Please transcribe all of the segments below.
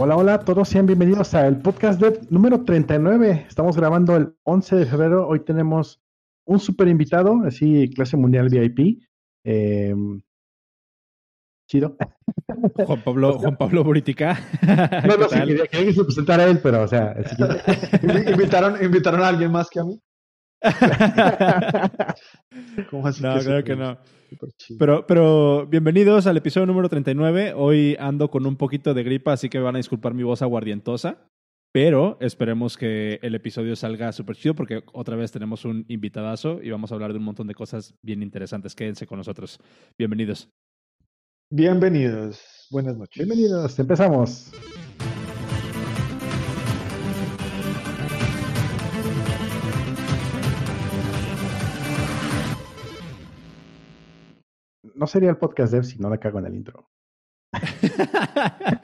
Hola, hola a todos, sean bienvenidos al podcast de número 39. Estamos grabando el 11 de febrero. Hoy tenemos un super invitado, así clase mundial VIP. Eh, chido. Juan Pablo, Juan Pablo Buritica. No, no, sí, quería, que se presentara él, pero o sea, invitaron, invitaron a alguien más que a mí. ¿Cómo así no, creo que no. Pero, pero bienvenidos al episodio número 39. Hoy ando con un poquito de gripa, así que van a disculpar mi voz aguardientosa. Pero esperemos que el episodio salga súper chido porque otra vez tenemos un invitadazo y vamos a hablar de un montón de cosas bien interesantes. Quédense con nosotros. Bienvenidos. Bienvenidos. Buenas noches. Bienvenidos. Empezamos. No sería el podcast dev si no le cago en el intro.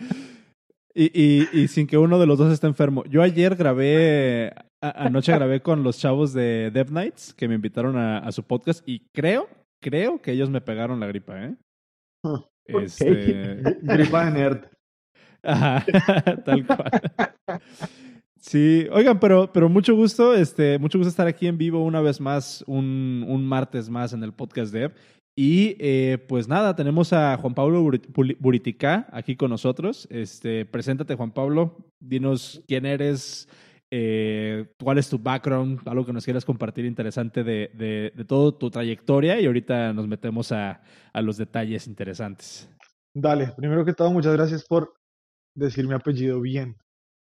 y, sin que uno de los dos esté enfermo. Yo ayer grabé, anoche grabé con los chavos de Dev Nights que me invitaron a, su podcast y creo, creo que ellos me pegaron la gripa, ¿eh? Ah, este... gripa de nerd. Ajá, tal cual. Sí, oigan, pero, pero mucho gusto, este, mucho gusto estar aquí en vivo una vez más, un, un martes más en el podcast Dev. Y eh, pues nada, tenemos a Juan Pablo Buritica aquí con nosotros. Este, preséntate, Juan Pablo. Dinos quién eres, eh, cuál es tu background, algo que nos quieras compartir interesante de, de, de toda tu trayectoria y ahorita nos metemos a, a, los detalles interesantes. Dale, primero que todo, muchas gracias por decir mi apellido bien,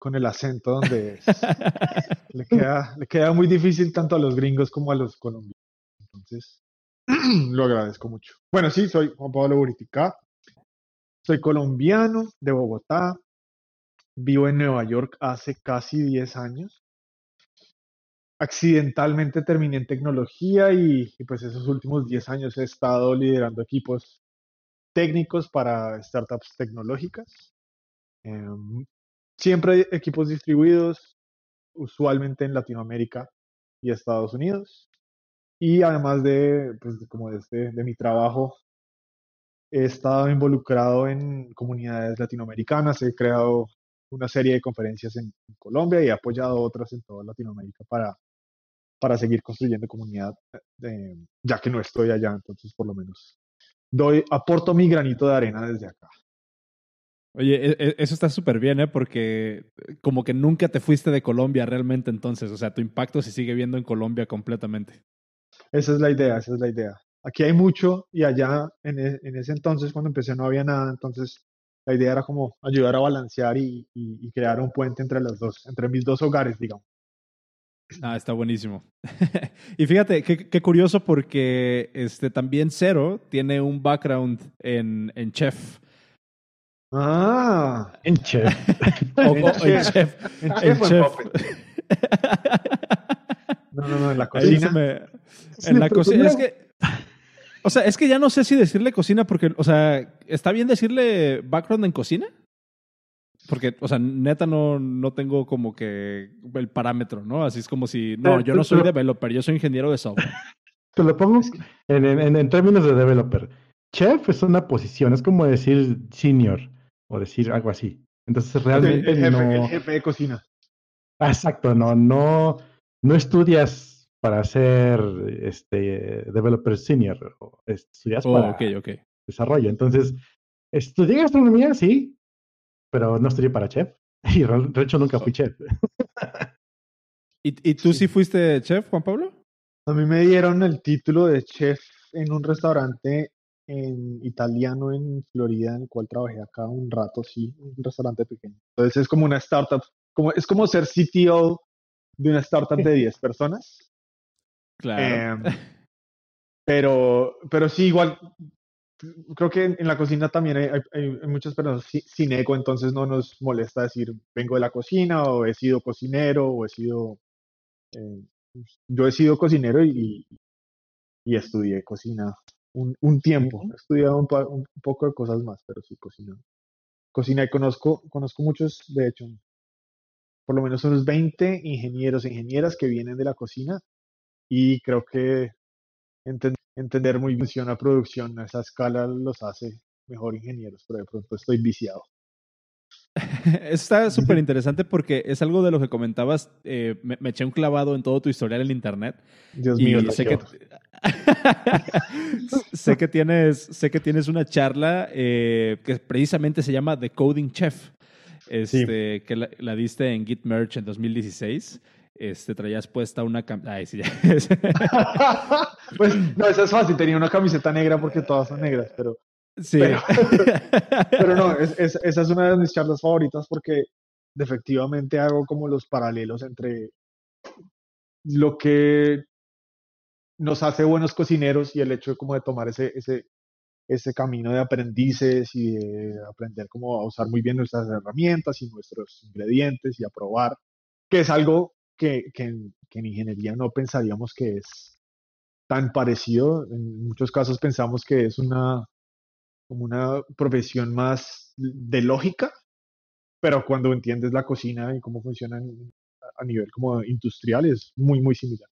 con el acento donde es. le, queda, le queda muy difícil tanto a los gringos como a los colombianos. Entonces, Lo agradezco mucho. Bueno, sí, soy Juan Pablo Buritica. Soy colombiano de Bogotá. Vivo en Nueva York hace casi 10 años. Accidentalmente terminé en tecnología y, pues esos últimos 10 años he estado liderando equipos técnicos para startups tecnológicas. Em, siempre equipos distribuidos, usualmente en Latinoamérica y Estados Unidos. Y además de, pues, como de, este, de mi trabajo, he estado involucrado en comunidades latinoamericanas, he creado una serie de conferencias en, Colombia y he apoyado otras en toda Latinoamérica para, para seguir construyendo comunidad, eh, ya que no estoy allá, entonces por lo menos doy, aporto mi granito de arena desde acá. Oye, e, e, eso está súper bien, ¿eh? Porque como que nunca te fuiste de Colombia realmente entonces, o sea, tu impacto se sigue viendo en Colombia completamente. Esa es la idea, esa es la idea. Aquí hay mucho y allá en, e, en ese entonces cuando empecé no había nada, entonces la idea era como ayudar a balancear y, y, crear un puente entre los dos, entre mis dos hogares, digamos. Ah, está buenísimo. y fíjate, qué, qué, curioso porque este, también Cero tiene un background en, en chef. Ah, en chef. o, en, chef. En chef. En chef. No, no, no, en la cocina. En la cocina. Es que. O sea, es que ya no sé si decirle cocina porque, o sea, ¿está bien decirle background en cocina? Porque, o sea, neta no, no tengo como que el parámetro, ¿no? Así es como si, no, yo no soy developer, yo soy ingeniero de software. Te lo pongo en, en, en, términos de developer. Chef es una posición, es como decir senior o decir algo así. Entonces realmente el, no... el jefe de cocina. Exacto, no, no, no estudias para ser este developer senior, estudias oh, para okay, okay. desarrollo. Entonces, estudié gastronomía, sí, pero no estudié para chef. Y de hecho nunca fui chef. ¿Y, ¿Y, tú sí. fuiste chef, Juan Pablo? A mí me dieron el título de chef en un restaurante en italiano en Florida, en el cual trabajé acá un rato, sí, un restaurante pequeño. Entonces es como una startup, como, es como ser CTO de una startup de 10 personas. Claro. Eh, pero, pero sí, igual, creo que en, la cocina también hay, hay, muchas personas sin ego, entonces no nos molesta decir vengo de la cocina o he sido cocinero o he sido... Eh, yo he sido cocinero y, y estudié cocina un, un tiempo. He estudiado un, un, poco de cosas más, pero sí cocina. Cocina y conozco, conozco muchos, de hecho, por lo menos unos 20 ingenieros e ingenieras que vienen de la cocina y creo que entender muy bien a producción a esa escala los hace mejor ingenieros, pero de pronto estoy viciado. Está súper interesante porque es algo de lo que comentabas. Eh, me, eché un clavado en todo tu historial en internet. Dios mío, sé que, sé que tienes, sé que tienes una charla eh, que precisamente se llama The Coding Chef, este, que la, diste en Git Merch en 2016. Este, traías puesta una Ay, sí, pues no, eso es fácil. Tenía una camiseta negra porque todas son negras, pero. Sí. Pero, no, esa es una de mis charlas favoritas porque efectivamente hago como los paralelos entre lo que nos hace buenos cocineros y el hecho de como de tomar ese, ese, ese camino de aprendices y de aprender cómo a usar muy bien nuestras herramientas y nuestros ingredientes y a probar, que es algo que, que, en ingeniería no pensaríamos que es tan parecido. En muchos casos pensamos que es una, como una profesión más de lógica, pero cuando entiendes la cocina y cómo funciona a nivel como industrial es muy, muy similar.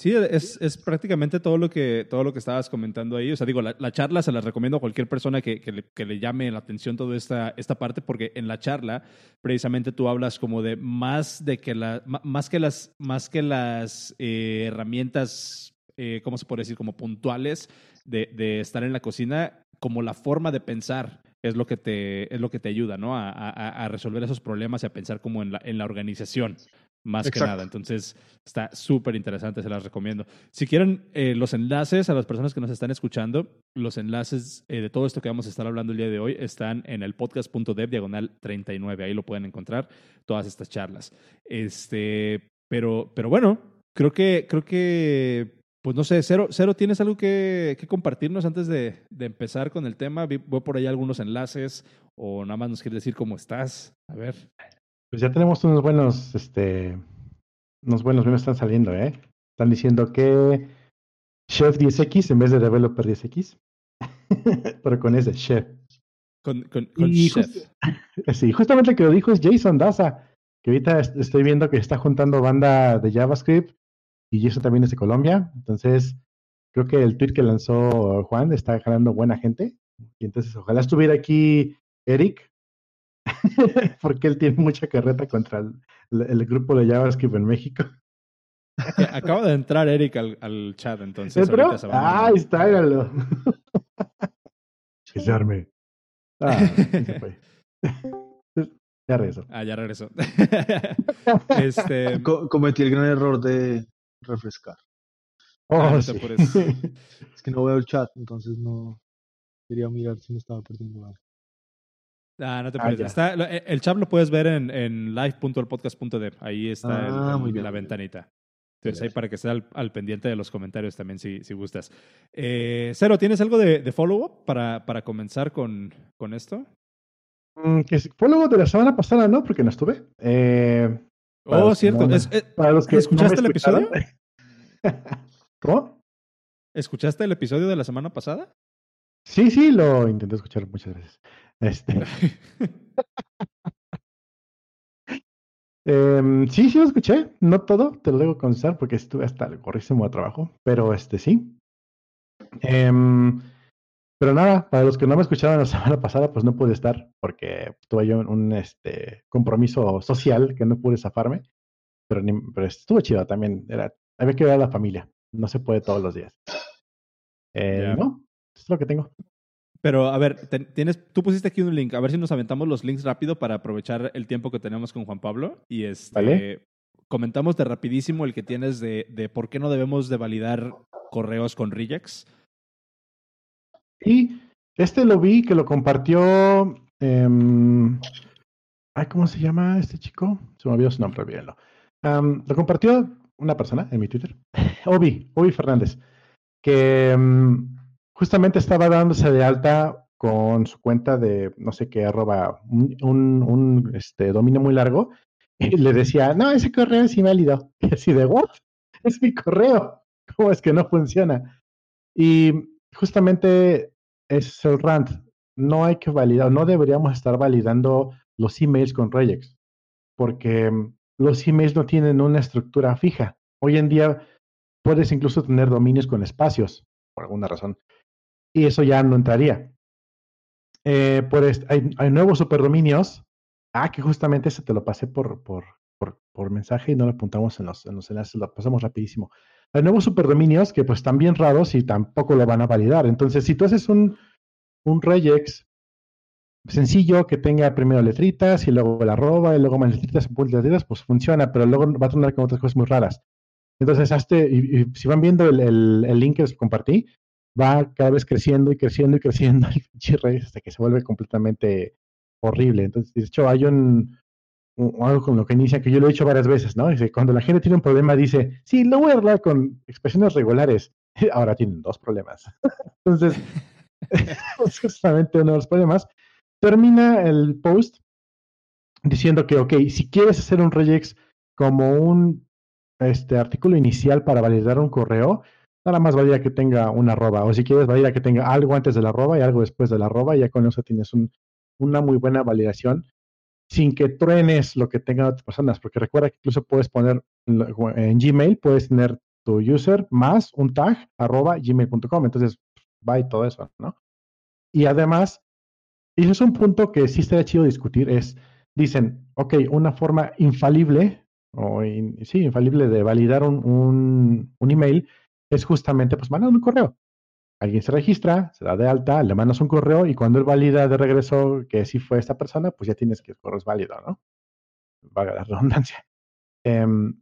Sí, es, es, prácticamente todo lo, que, todo lo que estabas comentando ahí. O sea, digo, la, charla se la recomiendo a cualquier persona que, que, le, que, le, llame la atención toda esta, esta parte, porque en la charla precisamente tú hablas como de más de que, la, más que las, más que las eh, herramientas, eh, ¿cómo se puede decir? Como puntuales de, de, estar en la cocina, como la forma de pensar es lo que te, es lo que te ayuda, ¿no? A, a, a resolver esos problemas y a pensar como en la, en la organización más que nada. Entonces, está súper interesante, se las recomiendo. Si quieren eh, los enlaces a las personas que nos están escuchando, los enlaces eh, de todo esto que vamos a estar hablando el día de hoy están en el podcast.dev diagonal 39. Ahí lo pueden encontrar, todas estas charlas. Este, pero, pero bueno, creo que, creo que, pues no sé, Cero, Cero ¿tienes algo que, que compartirnos antes de, de, empezar con el tema? Voy por ahí algunos enlaces o nada más nos quieres decir cómo estás. A ver. Pues ya tenemos unos buenos, este, unos buenos memes están saliendo, ¿eh? Están diciendo que Chef 10X en vez de Developer 10X, pero con ese Chef. Con, con, Chef. sí, justamente el que lo dijo es Jason Daza, que ahorita estoy viendo que está juntando banda de JavaScript y eso también es de Colombia. Entonces, creo que el tweet que lanzó Juan está jalando buena gente. Y entonces, ojalá estuviera aquí Eric porque él tiene mucha carreta contra el, grupo de JavaScript en México. Acaba de entrar Eric al, chat, entonces. ah, ahí está, hágalo. que se arme. Ah, ya regresó. Ah, ya regresó. este... cometí el gran error de refrescar. Oh, ah, es que no veo el chat, entonces no quería mirar si me estaba perdiendo algo. Ah, no te preocupes. Eh, el chat lo puedes ver en, en live.elpodcast.dev. Ahí está ah, la ventanita. Entonces, ahí para que esté al, pendiente de los comentarios también, si, si gustas. Eh, Cero, ¿tienes algo de, follow-up para, para comenzar con, con esto? Mm, que follow-up de la semana pasada, ¿no? Porque no estuve. Eh, oh, cierto. para los que ¿Escuchaste el episodio? ¿Cómo? ¿Escuchaste el episodio de la semana pasada? Sí, sí, lo intenté escuchar muchas veces. Este. Em, sí, sí lo escuché. No todo, te lo debo confesar porque estuve hasta el corrísimo de trabajo. Pero este sí. Em, pero nada, para los que no me escucharon la semana pasada, pues no pude estar porque tuve yo un este, compromiso social que no pude zafarme. Pero, pero estuvo chido también. Era, había que ver a la familia. No se puede todos los días. Eh, No, es lo que tengo. Pero a ver, tienes, tú pusiste aquí un link. A ver si nos aventamos los links rápido para aprovechar el tiempo que tenemos con Juan Pablo. Y este, comentamos de rapidísimo el que tienes de, de por qué no debemos de validar correos con regex. Y este lo vi que lo compartió. Em, ay, ¿cómo se llama este chico? Se me olvidó su nombre, olvídenlo. lo compartió una persona en mi Twitter, Obi, Obi Fernández, que em, justamente estaba dándose de alta con su cuenta de no sé qué, arroba un, un, este, dominio muy largo, y le decía, no, ese correo es inválido. Y así de, ¿what? Es mi correo. ¿Cómo es que no funciona? Y justamente es el rant. No hay que validar, no deberíamos estar validando los emails con regex, porque los emails no tienen una estructura fija. Hoy en día puedes incluso tener dominios con espacios, por alguna razón y eso ya no entraría. pues hay, hay, nuevos superdominios. Ah, que justamente ese te lo pasé por, por, por, mensaje y no lo apuntamos en los, en los enlaces, lo pasamos rapidísimo. Hay nuevos superdominios que pues están bien raros y tampoco lo van a validar. Entonces, si tú haces un, un regex sencillo que tenga primero letritas y luego la arroba y luego más letritas letritas, pues funciona, pero luego va a tener con otras cosas muy raras. Entonces, hazte, y, si van viendo el, el, link que les compartí, va cada vez creciendo y creciendo y creciendo el hasta que se vuelve completamente horrible. Entonces, de hecho, hay un, algo con lo que inicia que yo lo he hecho varias veces, ¿no? Dice, cuando la gente tiene un problema, dice, sí, lo voy a hablar con expresiones regulares. Ahora tienen dos problemas. Entonces, es justamente uno de los problemas. Termina el post diciendo que, ok, si quieres hacer un regex como un este artículo inicial para validar un correo, nada más valida que tenga una arroba. O si quieres, valida que tenga algo antes de la arroba y algo después de la arroba. Y ya con eso tienes un, una muy buena validación sin que truenes lo que tengan otras personas. Porque recuerda que incluso puedes poner en Gmail, puedes tener tu user más un tag arroba gmail.com. Entonces, va y todo eso, ¿no? Y además, y eso es un punto que sí estaría chido discutir, es, dicen, ok, una forma infalible sí, infalible de validar un, un, email es justamente pues mandar un correo. Alguien se registra, se da de alta, le mandas un correo y cuando él valida de regreso que sí fue esta persona, pues ya tienes que el correo es válido, ¿no? Vaga la redundancia. Em,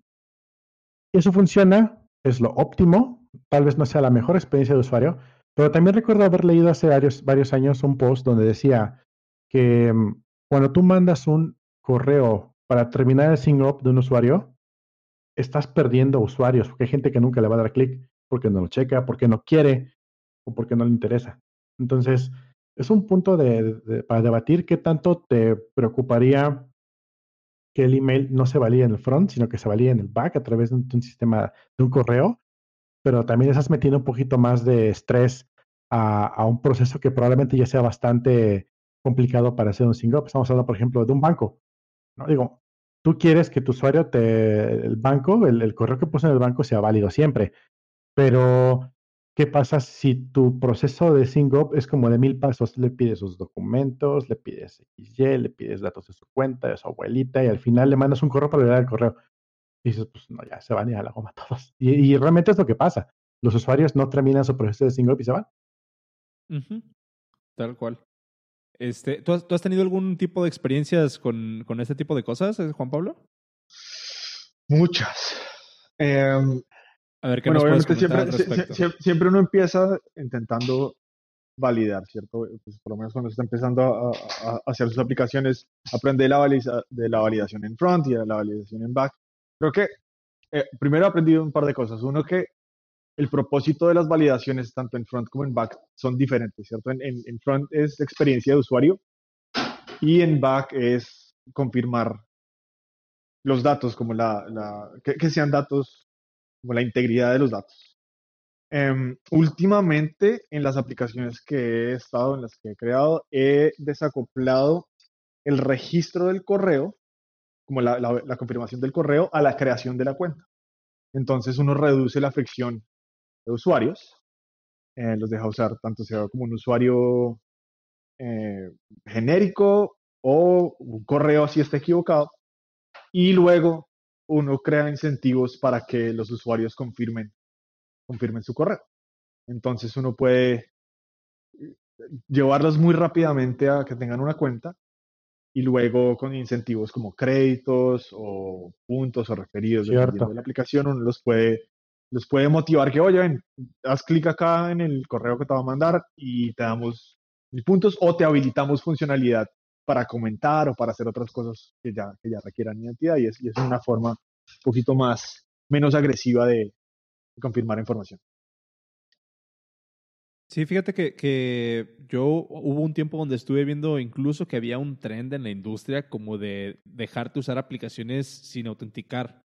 eso funciona, es lo óptimo, tal vez no sea la mejor experiencia de usuario, pero también recuerdo haber leído hace varios, varios años un post donde decía que em, cuando tú mandas un correo para terminar el sign up de un usuario, estás perdiendo usuarios, porque hay gente que nunca le va a dar clic porque no lo checa, porque no quiere o porque no le interesa. Entonces, es un punto de, para debatir qué tanto te preocuparía que el email no se valide en el front, sino que se valide en el back a través de un, sistema, de un correo, pero también estás metiendo un poquito más de estrés a, un proceso que probablemente ya sea bastante complicado para hacer un up. Estamos hablando, por ejemplo, de un banco. ¿no? Digo, tú quieres que tu usuario te, el banco, el, correo que puso en el banco sea válido siempre, pero ¿qué pasa si tu proceso de SingUp es como de mil pasos? Le pides sus documentos, le pides XY, le pides datos de su cuenta, de su abuelita, y al final le mandas un correo para leer el correo. Y dices, pues no, ya se van a ir a la goma todos. Y, realmente es lo que pasa. Los usuarios no terminan su proceso de SingUp y se van. Tal cual. Este, ¿tú, has, tenido algún tipo de experiencias con, con este tipo de cosas, eh, Juan Pablo? Muchas. Em, a ver, ¿qué bueno, nos siempre, siempre, uno empieza intentando validar, ¿cierto? Pues por lo menos cuando está empezando a, hacer sus aplicaciones, aprende la de la validación en front y de la validación en back. Creo que eh, primero he aprendido un par de cosas. Uno, que el propósito de las validaciones, tanto en front como en back, son diferentes, ¿cierto? En, en, front es experiencia de usuario y en back es confirmar los datos, como la, la que, sean datos, como la integridad de los datos. Em, últimamente, en las aplicaciones que he estado, en las que he creado, he desacoplado el registro del correo, como la, confirmación del correo, a la creación de la cuenta. Entonces uno reduce la fricción usuarios. Eh, los deja usar tanto sea como un usuario eh, genérico o un correo si está equivocado. Y luego uno crea incentivos para que los usuarios confirmen, confirmen su correo. Entonces uno puede llevarlos muy rápidamente a que tengan una cuenta y luego con incentivos como créditos o puntos o referidos de la aplicación uno los puede les puede motivar que, oye, ven, haz clic acá en el correo que te va a mandar y te damos mil puntos o te habilitamos funcionalidad para comentar o para hacer otras cosas que ya, que ya requieran identidad y es, y es una forma un poquito más, menos agresiva de, confirmar información. Sí, fíjate que, que, yo hubo un tiempo donde estuve viendo incluso que había un trend en la industria como de dejarte usar aplicaciones sin autenticar.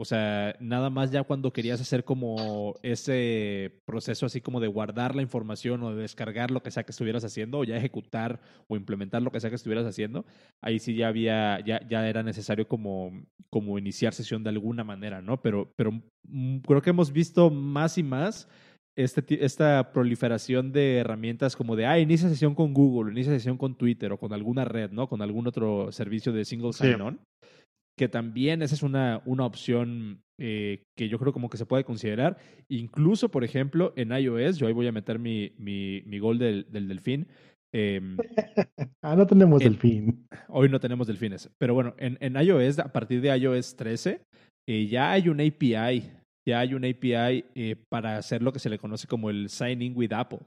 O sea, nada más ya cuando querías hacer como ese proceso así como de guardar la información o de descargar lo que sea que estuvieras haciendo o ya ejecutar o implementar lo que sea que estuvieras haciendo, ahí sí ya había, ya, ya era necesario como, como iniciar sesión de alguna manera, ¿no? Pero, pero mm, creo que hemos visto más y más este, esta proliferación de herramientas como de, ah, inicia sesión con Google, inicia sesión con Twitter o con alguna red, ¿no? Con algún otro servicio de single sign-on. Que también esa es una, una opción eh, que yo creo como que se puede considerar. Incluso, por ejemplo, en iOS, yo ahí voy a meter mi, mi, mi gol del, del delfín. Em, ah, no tenemos delfín. Hoy no tenemos delfines. Pero bueno, en, en iOS, a partir de iOS 13, eh, ya hay un API ya hay un API eh, para hacer lo que se le conoce como el Signing with Apple,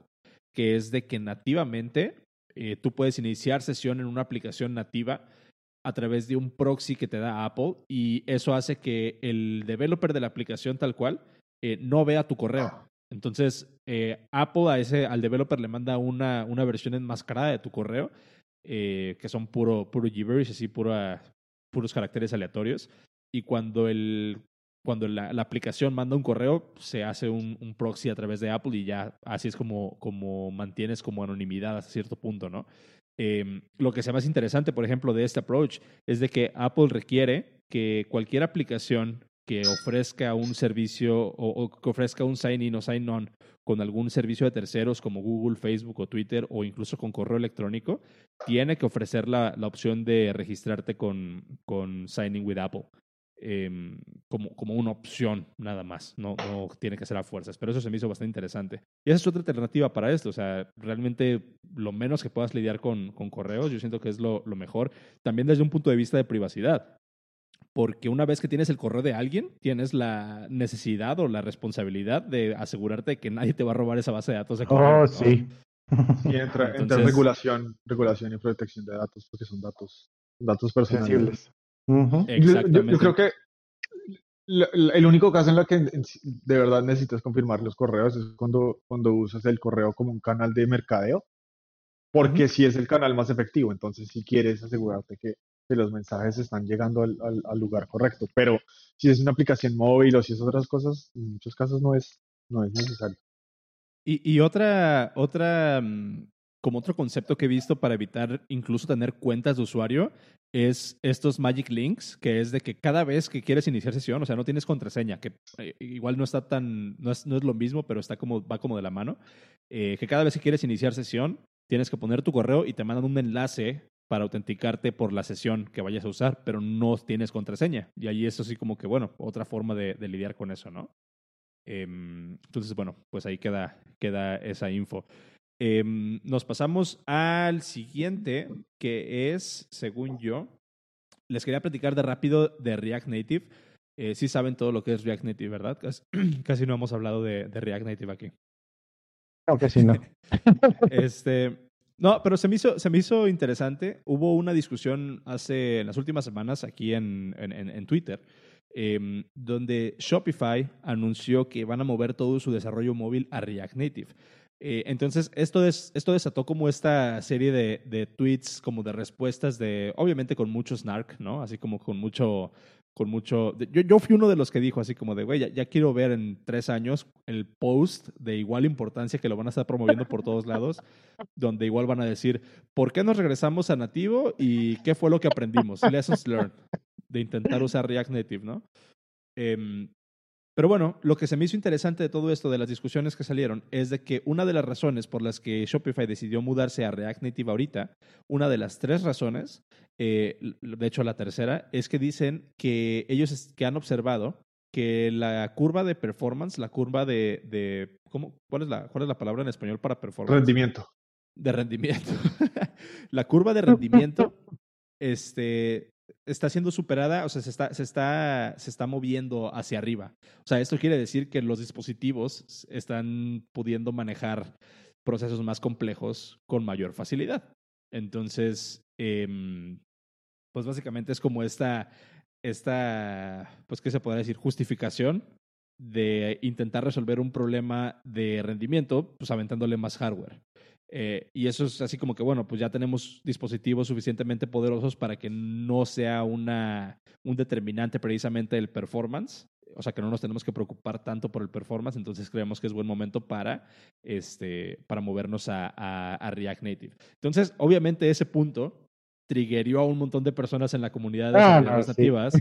que es de que nativamente tú puedes iniciar sesión en una aplicación nativa a través de un proxy que te da Apple y eso hace que el developer de la aplicación tal cual eh, no vea tu correo. Entonces, Apple a ese, al developer le manda una, una versión enmascarada de tu correo, que son puro, puro gibberish, así pura, puros caracteres aleatorios. Y cuando el cuando la, aplicación manda un correo, se hace un, proxy a través de Apple y ya así es como, como mantienes como anonimidad hasta cierto punto, ¿no? Em, lo que sea más interesante, por ejemplo, de este approach es de que Apple requiere que cualquier aplicación que ofrezca un servicio o, que ofrezca un sign-in o sign-on con algún servicio de terceros como Google, Facebook o Twitter o incluso con correo electrónico, tiene que ofrecer la, la opción de registrarte con, con Signing with Apple. Em, como, como una opción nada más, no, no tiene que ser a fuerzas, pero eso se me hizo bastante interesante. Y esa es otra alternativa para esto, o sea, realmente lo menos que puedas lidiar con, con correos, yo siento que es lo, lo mejor, también desde un punto de vista de privacidad, porque una vez que tienes el correo de alguien, tienes la necesidad o la responsabilidad de asegurarte que nadie te va a robar esa base de datos de correo. Oh, sí. Y entra, regulación, regulación y protección de datos, porque son datos, datos personales. Yo, creo que el único caso en el que de verdad necesitas confirmar los correos es cuando, cuando usas el correo como un canal de mercadeo, porque si es el canal más efectivo, entonces si quieres asegurarte que, que los mensajes están llegando al, al, lugar correcto. Pero si es una aplicación móvil o si es otras cosas, en muchos casos no es, no es necesario. Y, y otra, otra mm, como otro concepto que he visto para evitar incluso tener cuentas de usuario es estos Magic Links, que es de que cada vez que quieres iniciar sesión, o sea, no tienes contraseña, que eh, igual no está tan, no es, no es, lo mismo, pero está como, va como de la mano, eh, que cada vez que quieres iniciar sesión, tienes que poner tu correo y te mandan un enlace para autenticarte por la sesión que vayas a usar, pero no tienes contraseña. Y ahí eso sí como que, bueno, otra forma de, de lidiar con eso, ¿no? Em, entonces, bueno, pues ahí queda, queda esa info. Em, nos pasamos al siguiente, que es, según yo, les quería platicar de rápido de React Native. Eh, sí saben todo lo que es React Native, ¿verdad? Casi, no hemos hablado de, React Native aquí. No, casi no. este, no, pero se me hizo, se me hizo interesante. Hubo una discusión hace, en las últimas semanas aquí en, en, Twitter, em, donde Shopify anunció que van a mover todo su desarrollo móvil a React Native. Eh, entonces, esto, es, esto desató como esta serie de, de, tweets, como de respuestas de, obviamente con mucho snark, ¿no? Así como con mucho, con mucho... Yo, yo fui uno de los que dijo así como de, güey, ya, quiero ver en tres años el post de igual importancia que lo van a estar promoviendo por todos lados, donde igual van a decir, ¿por qué nos regresamos a nativo y qué fue lo que aprendimos? Lessons learned de intentar usar React Native, ¿no? Eh, pero bueno, lo que se me hizo interesante de todo esto, de las discusiones que salieron, es de que una de las razones por las que Shopify decidió mudarse a React Native ahorita, una de las tres razones, eh, de hecho la tercera, es que dicen que ellos que han observado que la curva de performance, la curva de, de ¿cómo, cuál, es la, ¿cuál es la palabra en español para performance? Rendimiento. De rendimiento. la curva de rendimiento este, está siendo superada, o sea, se está, se, está, se está moviendo hacia arriba. O sea, esto quiere decir que los dispositivos están pudiendo manejar procesos más complejos con mayor facilidad. Entonces, em, pues básicamente es como esta, esta, pues, ¿qué se puede decir? Justificación de intentar resolver un problema de rendimiento, pues aventándole más hardware. Eh, y eso es así como que, bueno, pues ya tenemos dispositivos suficientemente poderosos para que no sea una, un determinante precisamente del performance. O sea, que no nos tenemos que preocupar tanto por el performance, entonces creemos que es buen momento para, este, para movernos a, a, React Native. Entonces, obviamente ese punto triggerió a un montón de personas en la comunidad de ah, nativas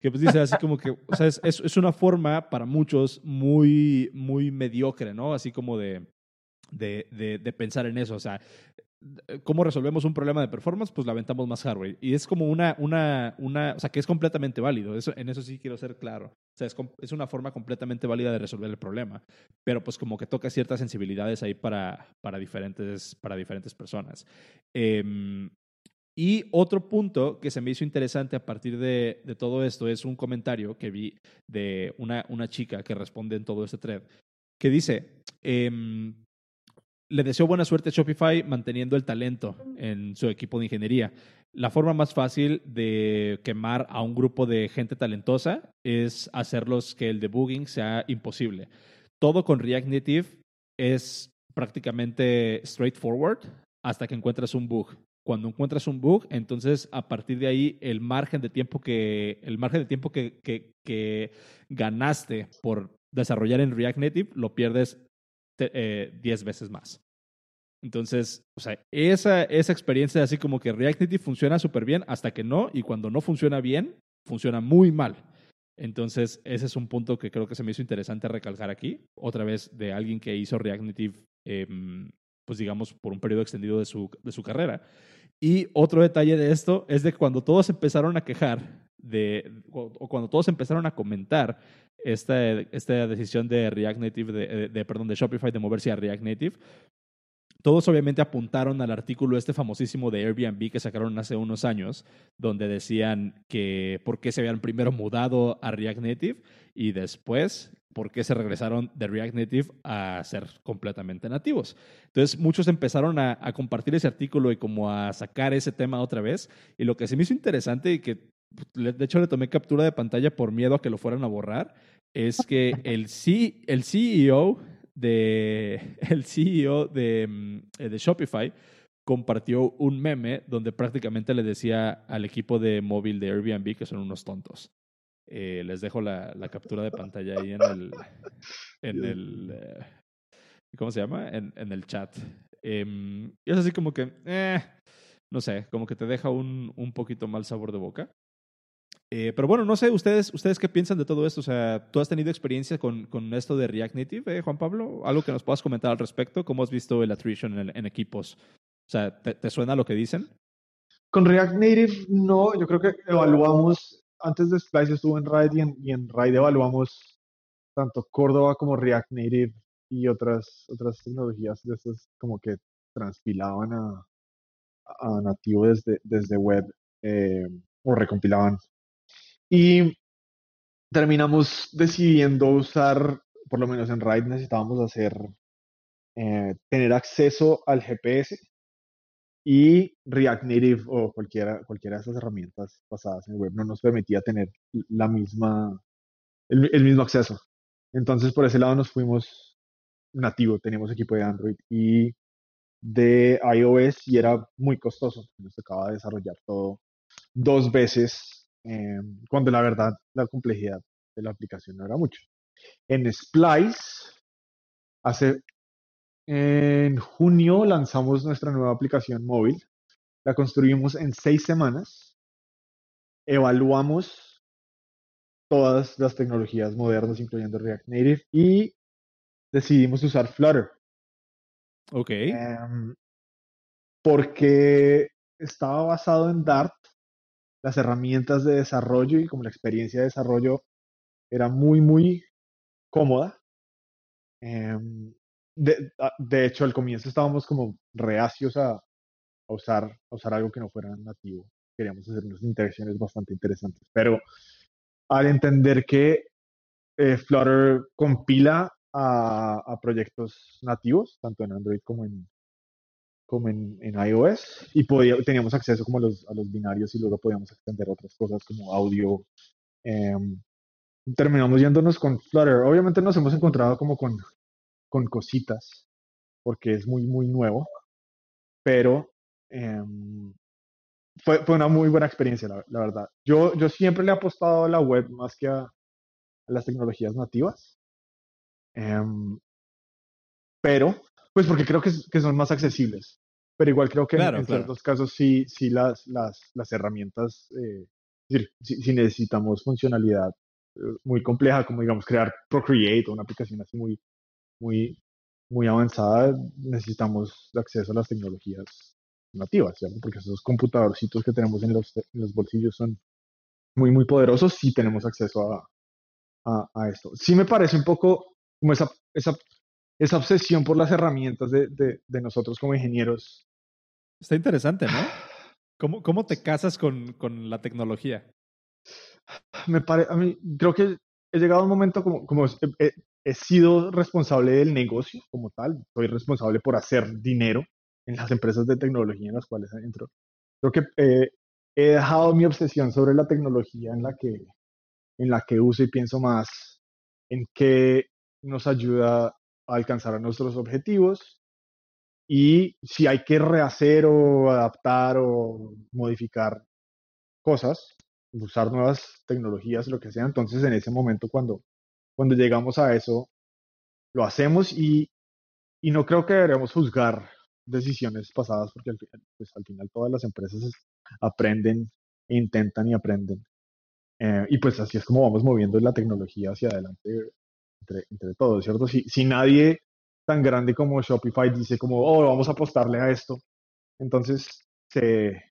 que pues dice así como que, o sea, es, es, una forma para muchos muy, muy mediocre, ¿no? Así como de, de, de, de pensar en eso, o sea, ¿Cómo resolvemos un problema de performance? Pues le aventamos más hardware. Y es como una, una, una, o sea, que es completamente válido. Eso, en eso sí quiero ser claro. O sea, es, es, una forma completamente válida de resolver el problema. Pero pues como que toca ciertas sensibilidades ahí para, para, diferentes, para diferentes personas. Em, y otro punto que se me hizo interesante a partir de, de, todo esto es un comentario que vi de una, una chica que responde en todo este thread, que dice, eh, le deseo buena suerte a Shopify manteniendo el talento en su equipo de ingeniería. La forma más fácil de quemar a un grupo de gente talentosa es hacerlos que el debugging sea imposible. Todo con React Native es prácticamente straightforward hasta que encuentras un bug. Cuando encuentras un bug, entonces a partir de ahí el margen de tiempo que, el margen de tiempo que, que, ganaste por desarrollar en React Native lo pierdes 10 eh, veces más. Entonces, o sea, esa, esa experiencia así como que React Native funciona súper bien hasta que no, y cuando no funciona bien, funciona muy mal. Entonces, ese es un punto que creo que se me hizo interesante recalcar aquí, otra vez de alguien que hizo React Native, em, pues digamos, por un periodo extendido de su, de su carrera. Y otro detalle de esto es de cuando todos empezaron a quejar cuando todos empezaron a comentar esta, esta decisión de React Native, de, perdón, de Shopify de moverse a React Native, todos obviamente apuntaron al artículo este famosísimo de Airbnb que sacaron hace unos años, donde decían que por qué se habían primero mudado a React Native y después por qué se regresaron de React Native a ser completamente nativos. Entonces muchos empezaron a, a, compartir ese artículo y como a sacar ese tema otra vez. Y lo que se me hizo interesante y que de hecho le tomé captura de pantalla por miedo a que lo fueran a borrar, es que el, C, el CEO de el CEO de, mm, eh, de, Shopify compartió un meme donde prácticamente le decía al equipo de móvil de Airbnb que son unos tontos. Eh, les dejo la, la, captura de pantalla ahí en el, en el eh, ¿cómo se llama? En, en el chat. Em, y es así como que, eh, no sé, como que te deja un, un poquito mal sabor de boca. Eh, pero bueno, no sé, ¿ustedes, ¿ustedes qué piensan de todo esto? O sea, ¿tú has tenido experiencia con, con esto de React Native, eh, Juan Pablo? ¿Algo que nos puedas comentar al respecto? ¿Cómo has visto el attrition en, equipos? O sea, ¿te, suena lo que dicen? Con React Native, no. Yo creo que evaluamos, antes de Splice estuvo en Ride y en, y Ride evaluamos tanto Córdoba como React Native y otras, otras tecnologías de estas como que transpilaban a, a nativo desde, desde web eh, o recompilaban y terminamos decidiendo usar, por lo menos en RAID necesitábamos hacer, eh, tener acceso al GPS y React Native o cualquiera, cualquiera de esas herramientas basadas en web no nos permitía tener la misma, el, el mismo acceso. Entonces por ese lado nos fuimos nativo, teníamos equipo de Android y de iOS y era muy costoso. Nos tocaba desarrollar todo dos veces eh, cuando la verdad la complejidad de la aplicación no era mucho. En Splice, hace en junio lanzamos nuestra nueva aplicación móvil. La construimos en seis semanas. Evaluamos todas las tecnologías modernas, incluyendo React Native, y decidimos usar Flutter. Ok. Em, porque estaba basado en Dart las herramientas de desarrollo y como la experiencia de desarrollo era muy, muy cómoda. Em, ah, de, hecho, al comienzo estábamos como reacios a, usar, a usar algo que no fuera nativo. Queríamos hacer unas interacciones bastante interesantes. Pero al entender que eh, Flutter compila a, proyectos nativos, tanto en Android como en, como en, en iOS y podía, teníamos acceso como a los, a los binarios y luego podíamos extender otras cosas como audio. Em, terminamos yéndonos con Flutter. Obviamente nos hemos encontrado como con, con cositas porque es muy, muy nuevo, pero em, fue, fue, una muy buena experiencia, la, la, verdad. Yo, yo siempre le he apostado a la web más que a, las tecnologías nativas. Em, pero pues porque creo que, que, son más accesibles pero igual creo que en, ciertos casos sí, sí las, las, las herramientas eh, Es decir, si, si necesitamos funcionalidad eh, muy compleja, como digamos crear Procreate o una aplicación así muy, muy, muy avanzada, necesitamos acceso a las tecnologías nativas, ¿cierto? Porque esos computadorcitos que tenemos en los, en los bolsillos son muy, muy poderosos si tenemos acceso a, a, a, esto. Sí me parece un poco como esa, esa, esa obsesión por las herramientas de, de, de nosotros como ingenieros. Está interesante, ¿no? ¿Cómo, cómo te casas con, con la tecnología? Me pare, a mí creo que he llegado a un momento como, como he, he, sido responsable del negocio como tal, soy responsable por hacer dinero en las empresas de tecnología en las cuales entro. Creo que eh, he dejado mi obsesión sobre la tecnología en la que, en la que uso y pienso más en qué nos ayuda a alcanzar nuestros objetivos y si hay que rehacer o adaptar o modificar cosas, usar nuevas tecnologías, lo que sea, entonces en ese momento cuando, cuando llegamos a eso, lo hacemos y, y no creo que deberíamos juzgar decisiones pasadas porque al final, pues, al final todas las empresas aprenden, intentan y aprenden. Eh, y pues así es como vamos moviendo la tecnología hacia adelante entre, entre todos, ¿cierto? Si, si nadie tan grande como Shopify dice como, oh, vamos a apostarle a esto, entonces se,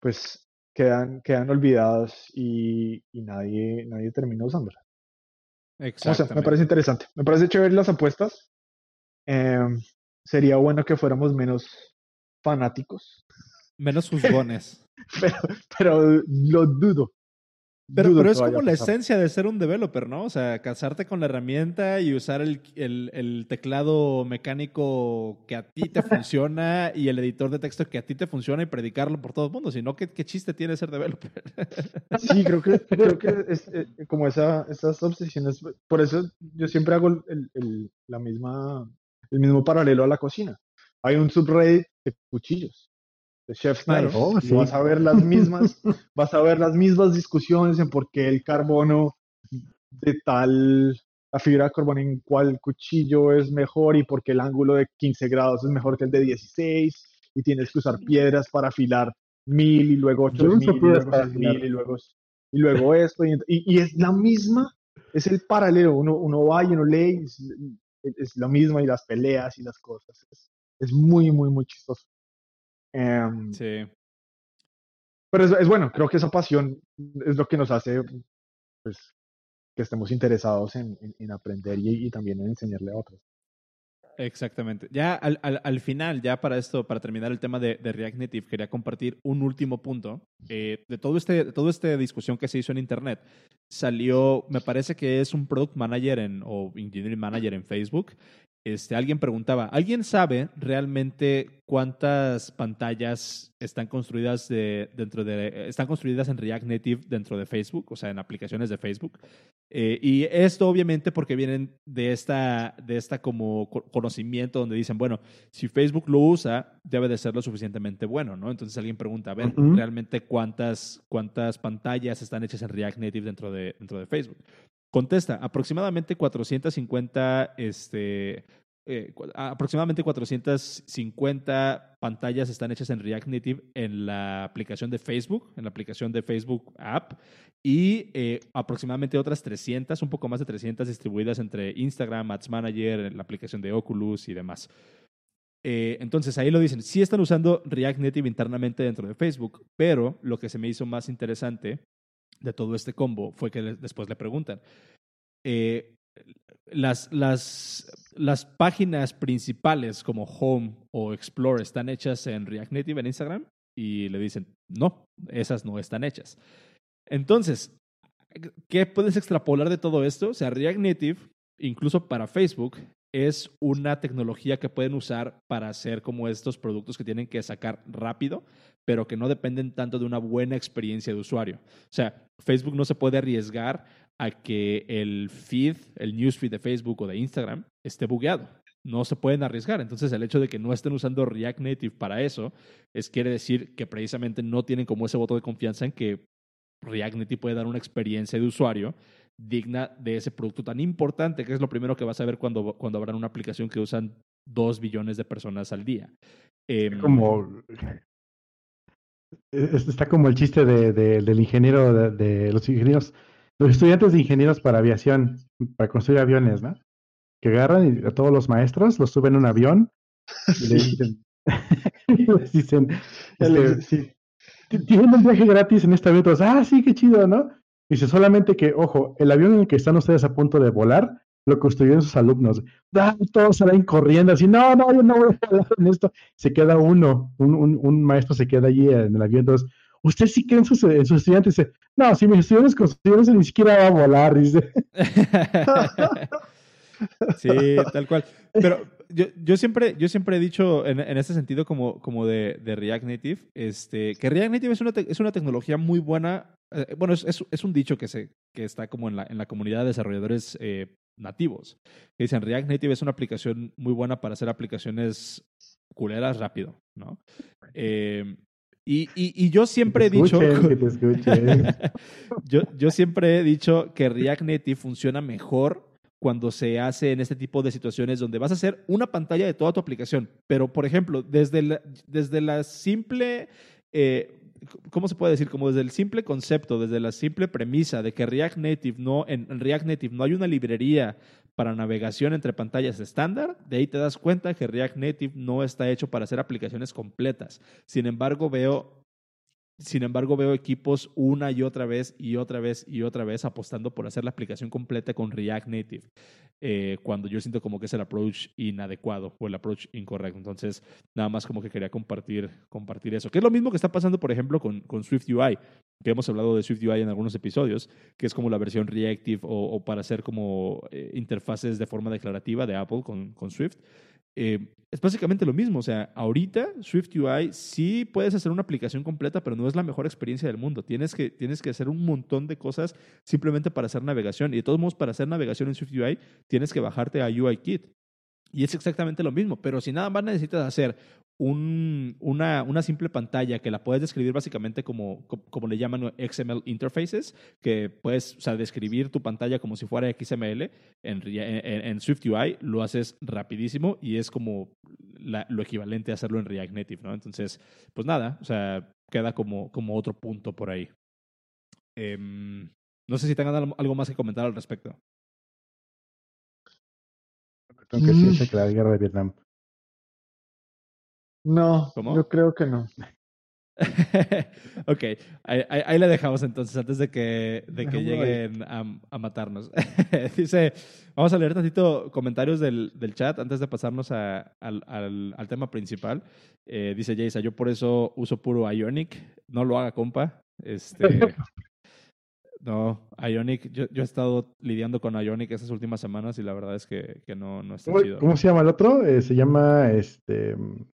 pues quedan, quedan olvidadas y, y nadie, nadie termina usándola. Exacto. me parece interesante. Me parece chévere las apuestas. Eh, sería bueno que fuéramos menos fanáticos. Menos juzgones. pero, pero lo dudo. Pero, pero es como la esencia de ser un developer, ¿no? O sea, casarte con la herramienta y usar el, el, el, teclado mecánico que a ti te funciona y el editor de texto que a ti te funciona y predicarlo por todo el mundo. Si no, ¿qué, qué chiste tiene ser developer? Sí, creo que, creo que es eh, como esa, esas obsesiones. Por eso yo siempre hago el, la misma, el mismo paralelo a la cocina. Hay un subreddit de cuchillos de Chef's Knife. Oh, vas a ver las mismas, vas a ver las mismas discusiones en por qué el carbono de tal, la fibra de carbono en cuál cuchillo es mejor y por qué el ángulo de 15 grados es mejor que el de 16 y tienes que usar piedras para afilar mil y luego ocho mil y luego mil y luego, y luego esto y, y, es la misma, es el paralelo, uno, uno va y uno lee y es, es, lo mismo y las peleas y las cosas, es, es muy, muy, muy chistoso. Em, sí. Pero es, es, bueno, creo que esa pasión es lo que nos hace pues, que estemos interesados en, en, en aprender y, y, también en enseñarle a otros. Exactamente. Ya al, al, al, final, ya para esto, para terminar el tema de, de React Native, quería compartir un último punto. Eh, de todo este, de toda esta discusión que se hizo en Internet, salió, me parece que es un Product Manager en, o Engineering Manager en Facebook, este, alguien preguntaba, ¿alguien sabe realmente cuántas pantallas están construidas de, dentro de, están construidas en React Native dentro de Facebook, o sea, en aplicaciones de Facebook? Eh, y esto obviamente porque vienen de esta, de esta como conocimiento donde dicen, bueno, si Facebook lo usa, debe de ser lo suficientemente bueno, ¿no? Entonces alguien pregunta, ¿ven uh -huh. realmente cuántas, cuántas pantallas están hechas en React Native dentro de, dentro de Facebook? Contesta, aproximadamente 450, este, eh, aproximadamente 450 pantallas están hechas en React Native en la aplicación de Facebook, en la aplicación de Facebook App, y eh, aproximadamente otras 300, un poco más de 300 distribuidas entre Instagram, Ads Manager, la aplicación de Oculus y demás. Eh, entonces ahí lo dicen, sí están usando React Native internamente dentro de Facebook, pero lo que se me hizo más interesante de todo este combo fue que después le preguntan, eh, las, las, las páginas principales como Home o Explore están hechas en React Native en Instagram y le dicen, no, esas no están hechas. Entonces, ¿qué puedes extrapolar de todo esto? O sea, React Native, incluso para Facebook, es una tecnología que pueden usar para hacer como estos productos que tienen que sacar rápido, pero que no dependen tanto de una buena experiencia de usuario. O sea, Facebook no se puede arriesgar a que el feed, el newsfeed de Facebook o de Instagram esté bugueado. No se pueden arriesgar. Entonces, el hecho de que no estén usando React Native para eso, es, quiere decir que precisamente no tienen como ese voto de confianza en que React Native puede dar una experiencia de usuario digna de ese producto tan importante, que es lo primero que vas a ver cuando, cuando abran una aplicación que usan dos billones de personas al día. Eh, como está como el chiste de, del ingeniero, de, los ingenieros, los estudiantes de ingenieros para aviación, para construir aviones, ¿no? Que agarran y a todos los maestros los suben a un avión y les dicen, les dicen este, tienen un viaje gratis en este avión, todos, ah, sí, qué chido, ¿no? Dice solamente que, ojo, el avión en el que están ustedes a punto de volar lo construyeron sus alumnos. Ah, todos salen corriendo así, no, no, yo no voy a hablar en esto. Se queda uno, un, un, un, maestro se queda allí en el avión, entonces, ¿usted sí cree en sus, en sus estudiantes? Dice, no, si mis estudiantes construyeron, ni siquiera va a volar, dice. sí, tal cual. Pero yo, yo, siempre, yo siempre he dicho en, en este sentido como, como de, de, React Native, este, que React Native es una, es una tecnología muy buena. Eh, bueno, es, es, es, un dicho que, se, que está como en la, en la comunidad de desarrolladores eh, nativos. Que dicen, React Native es una aplicación muy buena para hacer aplicaciones culeras rápido, ¿no? Eh, y, y, yo siempre he dicho... yo, yo siempre he dicho que React Native funciona mejor cuando se hace en este tipo de situaciones donde vas a hacer una pantalla de toda tu aplicación. Pero, por ejemplo, desde la, desde la simple... Eh, ¿cómo se puede decir? Como desde el simple concepto, desde la simple premisa de que React Native no, en, React Native no hay una librería para navegación entre pantallas estándar, de ahí te das cuenta que React Native no está hecho para hacer aplicaciones completas. Sin embargo, veo sin embargo, veo equipos una y otra vez y otra vez y otra vez apostando por hacer la aplicación completa con React Native, eh, cuando yo siento como que es el approach inadecuado o el approach incorrecto. Entonces, nada más como que quería compartir, compartir eso. Que es lo mismo que está pasando, por ejemplo, con, con Swift UI, que hemos hablado de Swift UI en algunos episodios, que es como la versión reactive o, para hacer como eh, interfaces de forma declarativa de Apple con, con Swift. Eh, es básicamente lo mismo. O sea, ahorita Swift UI sí puedes hacer una aplicación completa, pero no es la mejor experiencia del mundo. Tienes que, tienes que hacer un montón de cosas simplemente para hacer navegación. Y de todos modos, para hacer navegación en Swift UI, tienes que bajarte a UIKit. Y es exactamente lo mismo. Pero si nada más necesitas hacer un, una, una, simple pantalla que la puedes describir básicamente como, como, le llaman XML interfaces, que puedes sea, describir tu pantalla como si fuera XML en, en, SwiftUI, lo haces rapidísimo y es como lo equivalente a hacerlo en React Native, ¿no? Entonces, pues nada, o sea, queda como, como otro punto por ahí. Em, no sé si tengan algo más que comentar al respecto. Tengo que decirte que la guerra de Vietnam. No, yo creo que no. ok, ahí, ahí, le dejamos entonces antes de que, de que lleguen a, a, matarnos. Dice, vamos a leer tantito comentarios del, del chat antes de pasarnos a, al, al, al, tema principal. Eh, dice Jason, yo por eso uso puro Ionic, no lo haga compa. Este, no, Ionic, yo, yo, he estado lidiando con Ionic esas últimas semanas y la verdad es que, que no, no está chido. ¿Cómo se llama el otro? Eh, se llama este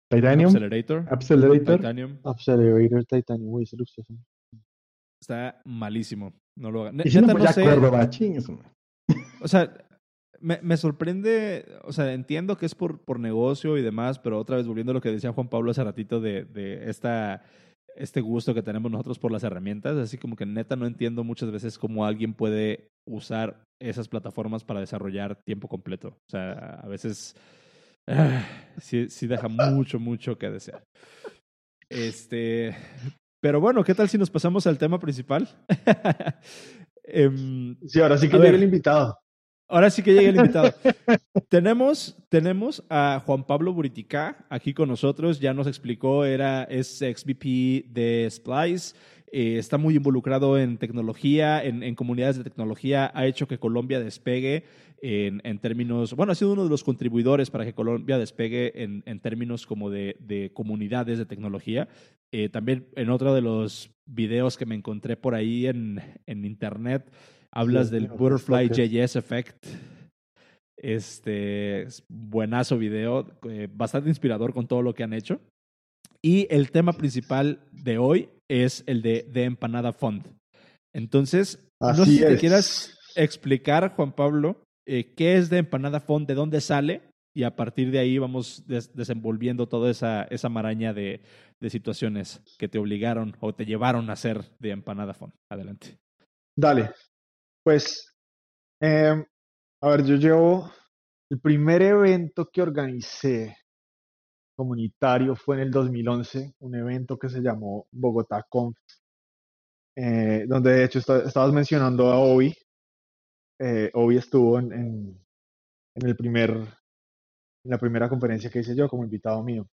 Titanium. Accelerator. Accelerator. Titanium. Accelerator Titanium. Está malísimo. No lo hagan. Y no, sé. O sea, me, me, sorprende, o sea, entiendo que es por, por negocio y demás, pero otra vez volviendo a lo que decía Juan Pablo hace ratito de, de esta, este gusto que tenemos nosotros por las herramientas, así como que neta no entiendo muchas veces cómo alguien puede usar esas plataformas para desarrollar tiempo completo. O sea, a veces sí, sí deja mucho, mucho que desear. Este, pero bueno, ¿qué tal si nos pasamos al tema principal? eh, sí, ahora sí que llega el invitado. Ahora sí que llega el invitado. tenemos, tenemos a Juan Pablo Buritica aquí con nosotros. Ya nos explicó, era, es ex-VP de Splice. Eh, está muy involucrado en tecnología, en, en, comunidades de tecnología. Ha hecho que Colombia despegue en, en, términos, bueno, ha sido uno de los contribuidores para que Colombia despegue en, en términos como de, de, comunidades de tecnología. Eh, también en otro de los videos que me encontré por ahí en, en internet, hablas del Butterfly JS Effect. Este, buenazo video, eh, bastante inspirador con todo lo que han hecho. Y el tema principal de hoy es el de, de Empanada Fund. Entonces, no sé si te quieras explicar, Juan Pablo, eh, qué es de Empanada Font, de dónde sale, y a partir de ahí vamos desenvolviendo toda esa, esa maraña de, de, situaciones que te obligaron o te llevaron a ser de Empanada Font. Adelante. Dale. Pues, eh, a ver, yo llevo el primer evento que organicé comunitario fue en el 2011, un evento que se llamó Bogotá Conf, eh, donde de hecho estabas mencionando a Obi. Eh, Obi estuvo en, en, el primer, en la primera conferencia que hice yo como invitado mío,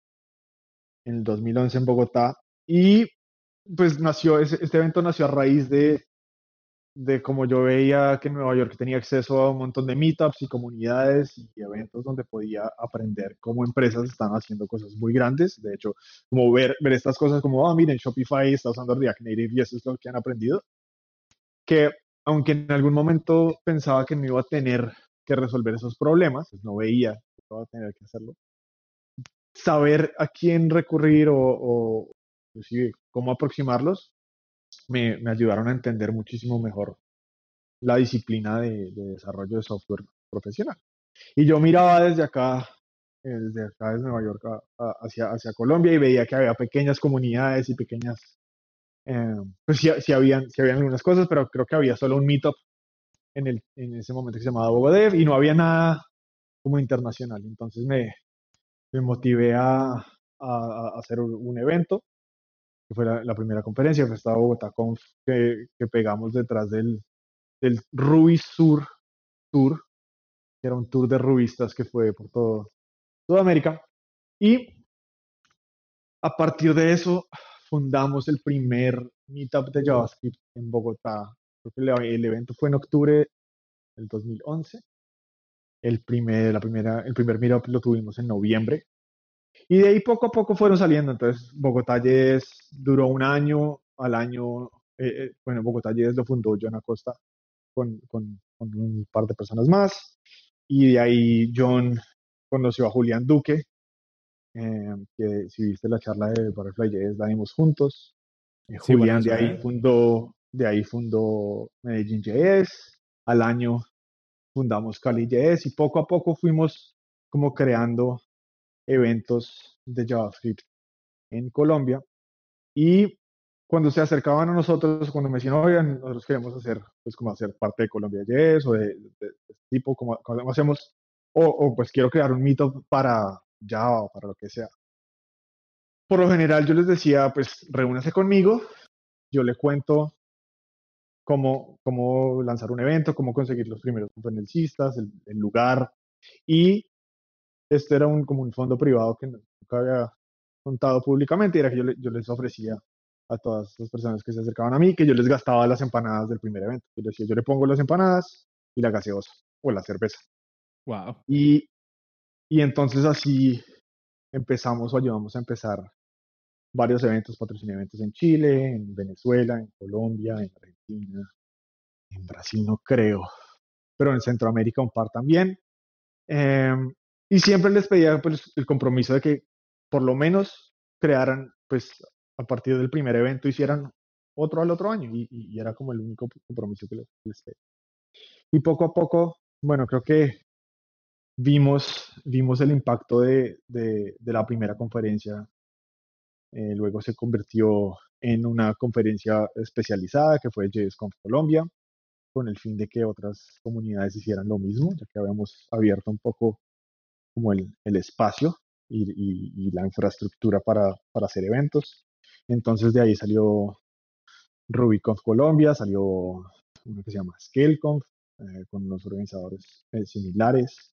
en el 2011 en Bogotá. Y pues nació, este evento nació a raíz de, de como yo veía que Nueva York tenía acceso a un montón de meetups y comunidades y eventos donde podía aprender cómo empresas están haciendo cosas muy grandes. De hecho, como ver, ver estas cosas como, ah, miren, Shopify está usando React Native y eso es lo que han aprendido. Que aunque en algún momento pensaba que no iba a tener que resolver esos problemas, pues no veía que iba a tener que hacerlo. Saber a quién recurrir o, o cómo aproximarlos me, me, ayudaron a entender muchísimo mejor la disciplina de, desarrollo de software profesional. Y yo miraba desde acá, eh, desde acá, desde Nueva York hacia, hacia Colombia y veía que había pequeñas comunidades y pequeñas, eh, pues sí, sí, habían, sí habían algunas cosas, pero creo que había solo un meetup en, el, en ese momento que se llamaba Bogodev y no había nada como internacional. Entonces me, me motivé a, a, hacer un evento fue la, primera conferencia, que estaba Bogotá Conf, que, pegamos detrás del, del Ruby Sur Tour, que era un tour de rubistas que fue por todo, toda América. Y a partir de eso fundamos el primer meetup de JavaScript en Bogotá. Creo que el, evento fue en octubre del 2011. El primer, la primera, el primer meetup lo tuvimos en noviembre y de ahí poco a poco fueron saliendo. Entonces, Bogotá Yes duró un año, al año, eh, eh, bueno, Bogotá Yes lo fundó John Acosta con, con, un par de personas más. Y de ahí John conoció a Julián Duque, eh, que si viste la charla de Butterfly Yes, la dimos juntos. Julián de ahí fundó, de ahí fundó Medellín JS. Al año fundamos Cali JS y poco a poco fuimos como creando eventos de JavaScript en Colombia. Y cuando se acercaban a nosotros, cuando me decían, oigan, nosotros queremos hacer, pues como hacer parte de Colombia Yes o de, este tipo, como, hacemos, o, pues quiero crear un mito para Java o para lo que sea. Por lo general yo les decía, pues reúnase conmigo, yo le cuento cómo, cómo lanzar un evento, cómo conseguir los primeros conferencistas, el, el lugar, y este era un, como un fondo privado que nunca había contado públicamente y era que yo, yo, les ofrecía a todas las personas que se acercaban a mí que yo les gastaba las empanadas del primer evento. Yo les decía, yo le pongo las empanadas y la gaseosa o la cerveza. Wow. Y, y entonces así empezamos o ayudamos a empezar varios eventos, patrociné eventos en Chile, en Venezuela, en Colombia, en Argentina, en Brasil no creo, pero en Centroamérica un par también. Eh, y siempre les pedía pues, el compromiso de que por lo menos crearan, pues a partir del primer evento, hicieran otro al otro año. Y, era como el único compromiso que les, pedía. Y poco a poco, bueno, creo que vimos, vimos el impacto de, de, la primera conferencia. Eh, luego se convirtió en una conferencia especializada que fue JSConf Colombia, con el fin de que otras comunidades hicieran lo mismo, ya que habíamos abierto un poco como el, el espacio y, y, la infraestructura para, para, hacer eventos. Entonces de ahí salió RubyConf Colombia, salió uno que se llama ScaleConf, eh, con unos organizadores eh, similares.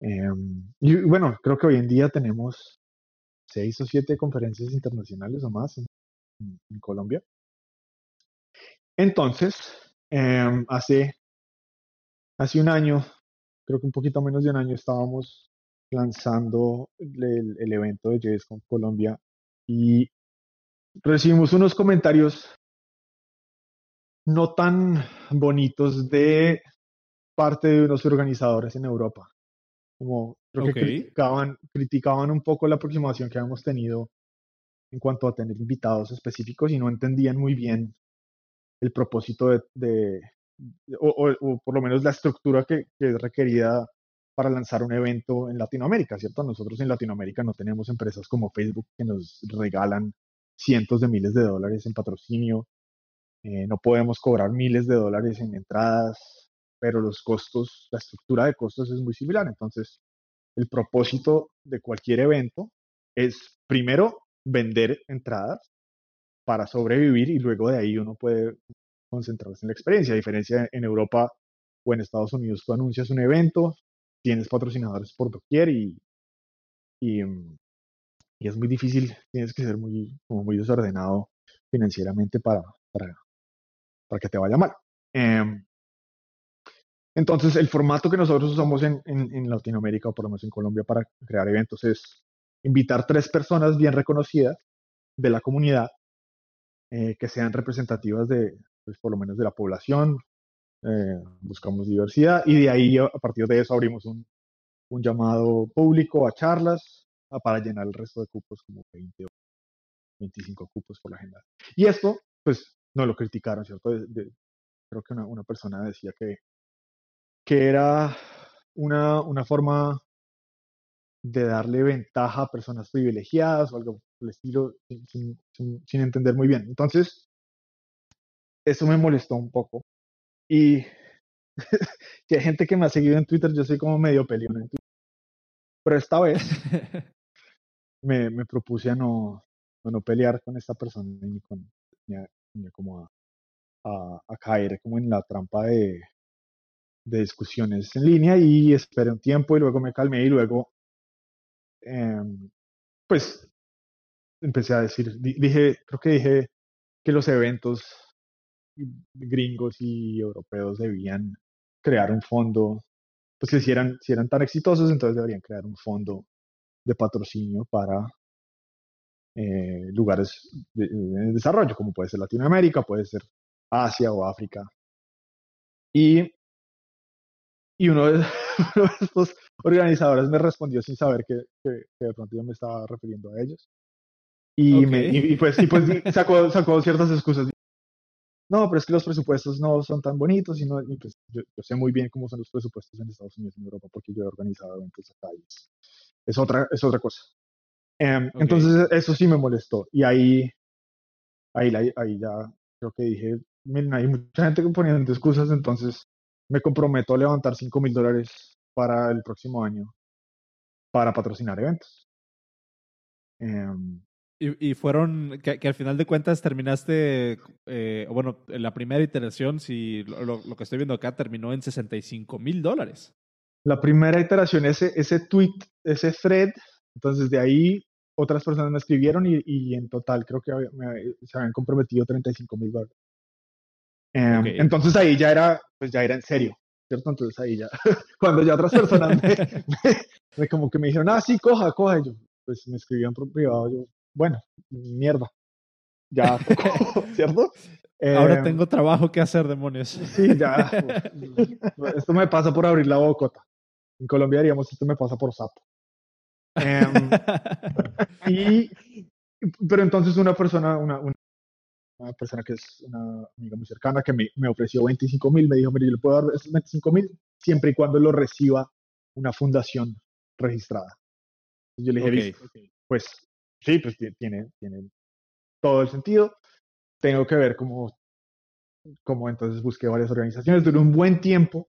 Em, y bueno, creo que hoy en día tenemos seis o siete conferencias internacionales o más en, en Colombia. Entonces, em, hace, hace un año, creo que un poquito menos de un año, estábamos lanzando el, evento de JSConf Colombia y recibimos unos comentarios no tan bonitos de parte de unos organizadores en Europa. Como creo que criticaban, criticaban un poco la aproximación que habíamos tenido en cuanto a tener invitados específicos y no entendían muy bien el propósito de, o, por lo menos la estructura que, que es requerida para lanzar un evento en Latinoamérica, ¿cierto? Nosotros en Latinoamérica no tenemos empresas como Facebook que nos regalan cientos de miles de dólares en patrocinio, eh, no podemos cobrar miles de dólares en entradas, pero los costos, la estructura de costos es muy similar. Entonces, el propósito de cualquier evento es primero vender entradas para sobrevivir y luego de ahí uno puede concentrarse en la experiencia. A diferencia en Europa o en Estados Unidos, tú anuncias un evento, tienes patrocinadores por doquier y, mm, y es muy difícil, tienes que ser muy, como muy desordenado financieramente para, para, que te vaya mal. Em, entonces, el formato que nosotros usamos en, en, Latinoamérica, o por lo menos en Colombia, para crear eventos es invitar tres personas bien reconocidas de la comunidad eh, que sean representativas de, pues, por lo menos de la población. Eh, buscamos diversidad y de ahí, a partir de eso, abrimos un, llamado público a charlas para llenar el resto de cupos, como 20 o 25 cupos por la agenda. Y esto, pues, no lo criticaron, ¿cierto? creo que una, persona decía que que era una, una forma de darle ventaja a personas privilegiadas o algo por el estilo, sin, entender muy bien. Entonces, eso me molestó un poco. Y que hay gente que me ha seguido en Twitter, yo soy como medio peleón en Twitter. Pero esta vez me, me propuse a no, no pelear con esta persona ni, con, ni, como a, a, a, caer como en la trampa de, de discusiones en línea y esperé un tiempo y luego me calmé y luego, em, pues, empecé a decir, dije, creo que dije que los eventos gringos y europeos debían crear un fondo, pues que si eran, si eran tan exitosos, entonces deberían crear un fondo de patrocinio para eh, lugares de, de, desarrollo, como puede ser Latinoamérica, puede ser Asia o África. Y y uno de, estos organizadores me respondió sin saber que, que, de pronto yo me estaba refiriendo a ellos. Y, me, y, pues, y pues sacó, sacó ciertas excusas. No, pero es que los presupuestos no son tan bonitos y, no, y pues yo, sé muy bien cómo son los presupuestos en Estados Unidos y en Europa porque yo he organizado eventos acá y es, otra, es otra cosa. Em, entonces eso sí me molestó y ahí, ahí, ahí ya creo que dije, miren, hay mucha gente que poniendo excusas, entonces me comprometo a levantar 5 mil dólares para el próximo año para patrocinar eventos. Em, y, fueron, que, al final de cuentas terminaste, eh, bueno, la primera iteración, si lo, que estoy viendo acá, terminó en 65 mil dólares. La primera iteración, ese, ese tweet, ese thread, entonces de ahí otras personas me escribieron y, en total creo que se habían comprometido 35 mil dólares. Em, entonces ahí ya era, pues ya era en serio, ¿cierto? Entonces ahí ya, cuando ya otras personas me, como que me dijeron, ah, sí, coja, coja, y yo, pues me escribían por privado, yo, bueno, mierda, ya, ¿cierto? Ahora em, tengo trabajo que hacer, demonios. Sí, ya. Pues, esto me pasa por abrir la bocota. En Colombia diríamos, esto me pasa por sapo. Em, y, pero entonces una persona, una, una persona que es una amiga muy cercana que me, me ofreció 25 mil, me dijo, mire, yo le puedo dar esos 25 mil siempre y cuando lo reciba una fundación registrada. Y yo le dije, pues sí, pues tiene, tiene todo el sentido. Tengo que ver cómo, cómo entonces busqué varias organizaciones. Duró un buen tiempo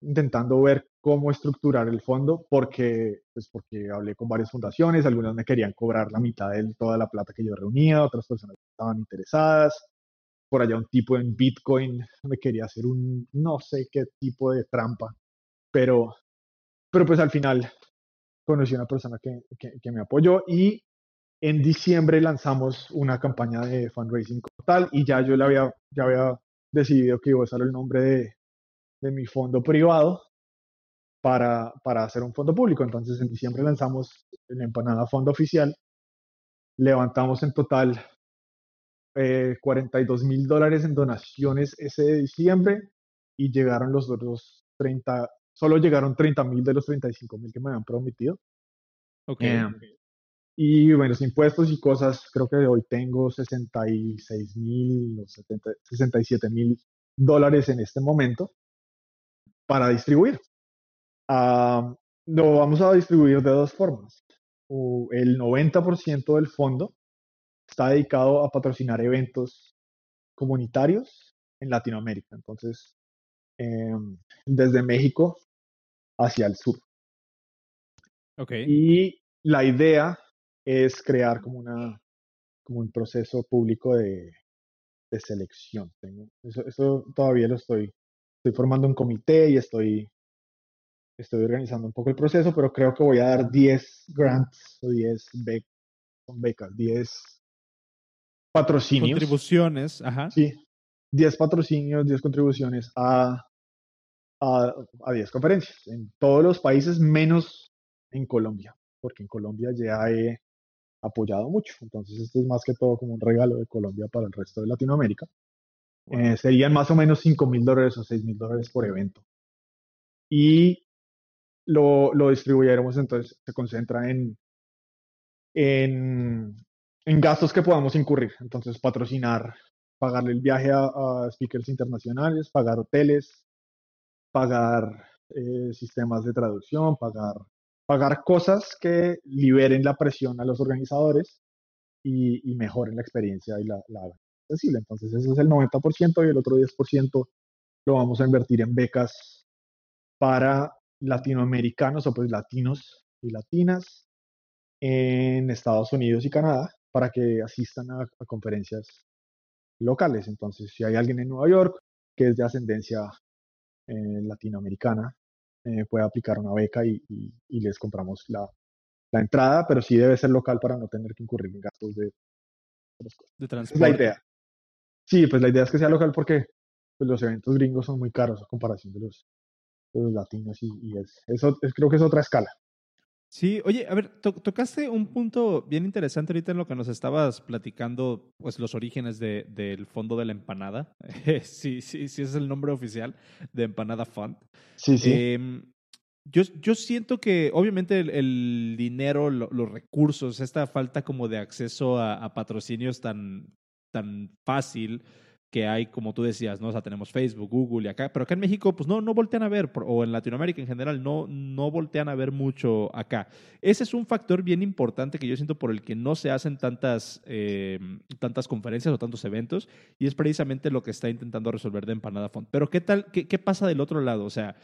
intentando ver cómo estructurar el fondo porque, pues porque hablé con varias fundaciones, algunas me querían cobrar la mitad de toda la plata que yo reunía, otras personas estaban interesadas. Por allá un tipo en Bitcoin me quería hacer un no sé qué tipo de trampa, pero, pero pues al final conocí a una persona que, que, me apoyó y en diciembre lanzamos una campaña de fundraising total y ya yo le había, ya había decidido que iba a usar el nombre de, de mi fondo privado para, para hacer un fondo público. Entonces en diciembre lanzamos la empanada fondo oficial, levantamos en total 42 eh, mil dólares en donaciones ese diciembre y llegaron los otros 30, solo llegaron 30 mil de los 35 mil que me habían prometido. Ok. Em, y bueno, los impuestos y cosas, creo que hoy tengo 66 mil, 67 mil dólares en este momento para distribuir. Uh, lo vamos a distribuir de dos formas. el 90% del fondo está dedicado a patrocinar eventos comunitarios en Latinoamérica. Entonces, em, desde México hacia el sur. Okay. Y la idea es crear como, una, como un proceso público de, de selección. Tengo, eso, eso, todavía lo estoy, estoy formando un comité y estoy, estoy organizando un poco el proceso, pero creo que voy a dar 10 grants o 10 becas, 10 patrocinios. Contribuciones, ajá. Sí, 10 patrocinios, 10 contribuciones a, a, a 10 conferencias en todos los países menos en Colombia, porque en Colombia ya he apoyado mucho. Entonces, esto es más que todo como un regalo de Colombia para el resto de Latinoamérica. Eh, serían más o menos 5 mil dólares o 6 mil dólares por evento. Y lo, lo distribuyéramos, entonces se concentra en, en, en, gastos que podamos incurrir. Entonces, patrocinar, pagarle el viaje a, a speakers internacionales, pagar hoteles, pagar eh, sistemas de traducción, pagar pagar cosas que liberen la presión a los organizadores y, mejoren la experiencia y la, la accesible. Entonces, ese es el 90% y el otro 10% lo vamos a invertir en becas para latinoamericanos o pues latinos y latinas en Estados Unidos y Canadá para que asistan a, conferencias locales. Entonces, si hay alguien en Nueva York que es de ascendencia eh, latinoamericana eh, puede aplicar una beca y, les compramos la, entrada, pero sí debe ser local para no tener que incurrir en gastos de, de transporte. Es la idea. Sí, pues la idea es que sea local porque pues, los eventos gringos son muy caros a comparación de los, los latinos y, es, eso creo que es otra escala. Sí, oye, a ver, tocaste un punto bien interesante ahorita en lo que nos estabas platicando, pues los orígenes de, del fondo de la empanada. sí, sí, sí es el nombre oficial de Empanada Fund. Sí, sí. Em, yo, yo siento que obviamente el, dinero, los recursos, esta falta como de acceso a, a patrocinios tan, tan fácil, que hay, como tú decías, ¿no? O tenemos Facebook, Google y acá, pero acá en México, pues no, no voltean a ver, o en Latinoamérica en general, no, no voltean a ver mucho acá. Ese es un factor bien importante que yo siento por el que no se hacen tantas, eh, tantas conferencias o tantos eventos, y es precisamente lo que está intentando resolver de Empanada Font. Pero ¿qué tal, qué, qué pasa del otro lado? O sea,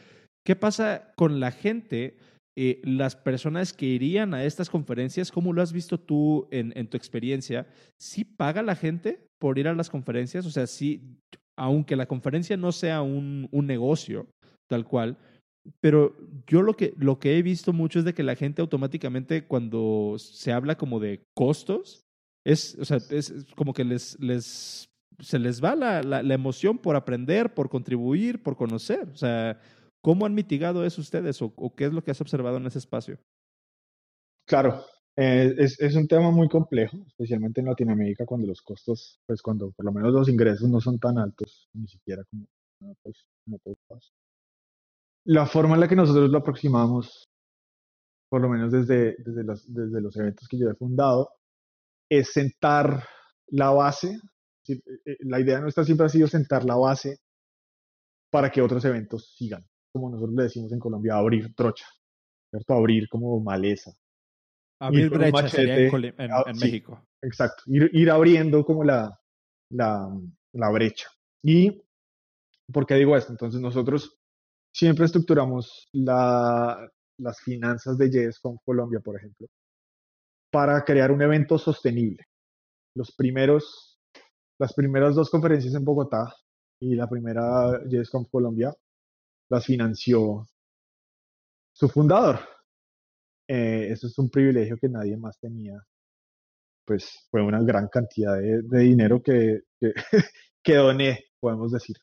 ¿qué pasa con la gente? Eh, las personas que irían a estas conferencias, ¿cómo lo has visto tú en, en, tu experiencia? ¿Sí paga la gente por ir a las conferencias? O sea, sí, aunque la conferencia no sea un, un negocio tal cual, pero yo lo que, lo que he visto mucho es de que la gente automáticamente cuando se habla como de costos, es, o sea, es como que les, les, se les va la, la, la emoción por aprender, por contribuir, por conocer. O sea, ¿Cómo han mitigado eso ustedes o, qué es lo que has observado en ese espacio? Claro, eh, es, es, un tema muy complejo, especialmente en Latinoamérica, cuando los costos, pues cuando por lo menos los ingresos no son tan altos, ni siquiera como, pues, todos. La forma en la que nosotros lo aproximamos, por lo menos desde, desde, los, desde los eventos que yo he fundado, es sentar la base. Eh, eh, la idea nuestra siempre ha sido sentar la base para que otros eventos sigan como nosotros le decimos en Colombia, abrir trocha, ¿cierto? Abrir como maleza. Abrir brecha en, México. Exacto, ir, ir, abriendo como la, la, la brecha. ¿Y por qué digo esto? Entonces nosotros siempre estructuramos la, las finanzas de Yes con Colombia, por ejemplo, para crear un evento sostenible. Los primeros, las primeras dos conferencias en Bogotá y la primera con Colombia las financió su fundador. Eh, eso es un privilegio que nadie más tenía. Pues fue una gran cantidad de, dinero que, que, doné, podemos decir.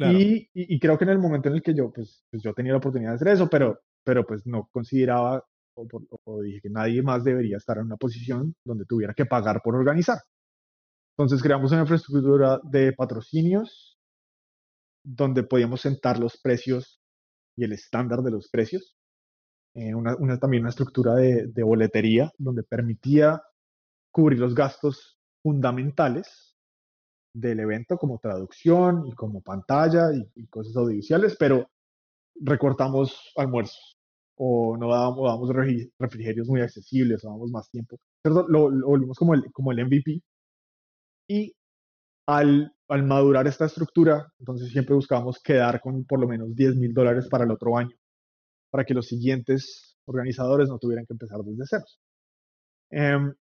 Y, y, creo que en el momento en el que yo, pues, pues, yo tenía la oportunidad de hacer eso, pero, pero pues no consideraba o, o, dije que nadie más debería estar en una posición donde tuviera que pagar por organizar. Entonces creamos una infraestructura de patrocinios, donde podíamos sentar los precios y el estándar de los precios. Eh, una, también una estructura de, boletería donde permitía cubrir los gastos fundamentales del evento como traducción y como pantalla y, cosas audiovisuales, pero recortamos almuerzos o no dábamos, dábamos refrigerios muy accesibles o dábamos más tiempo. Lo volvimos como el, como el MVP y al, al, madurar esta estructura, entonces siempre buscábamos quedar con por lo menos 10 mil dólares para el otro año, para que los siguientes organizadores no tuvieran que empezar desde ceros. Em,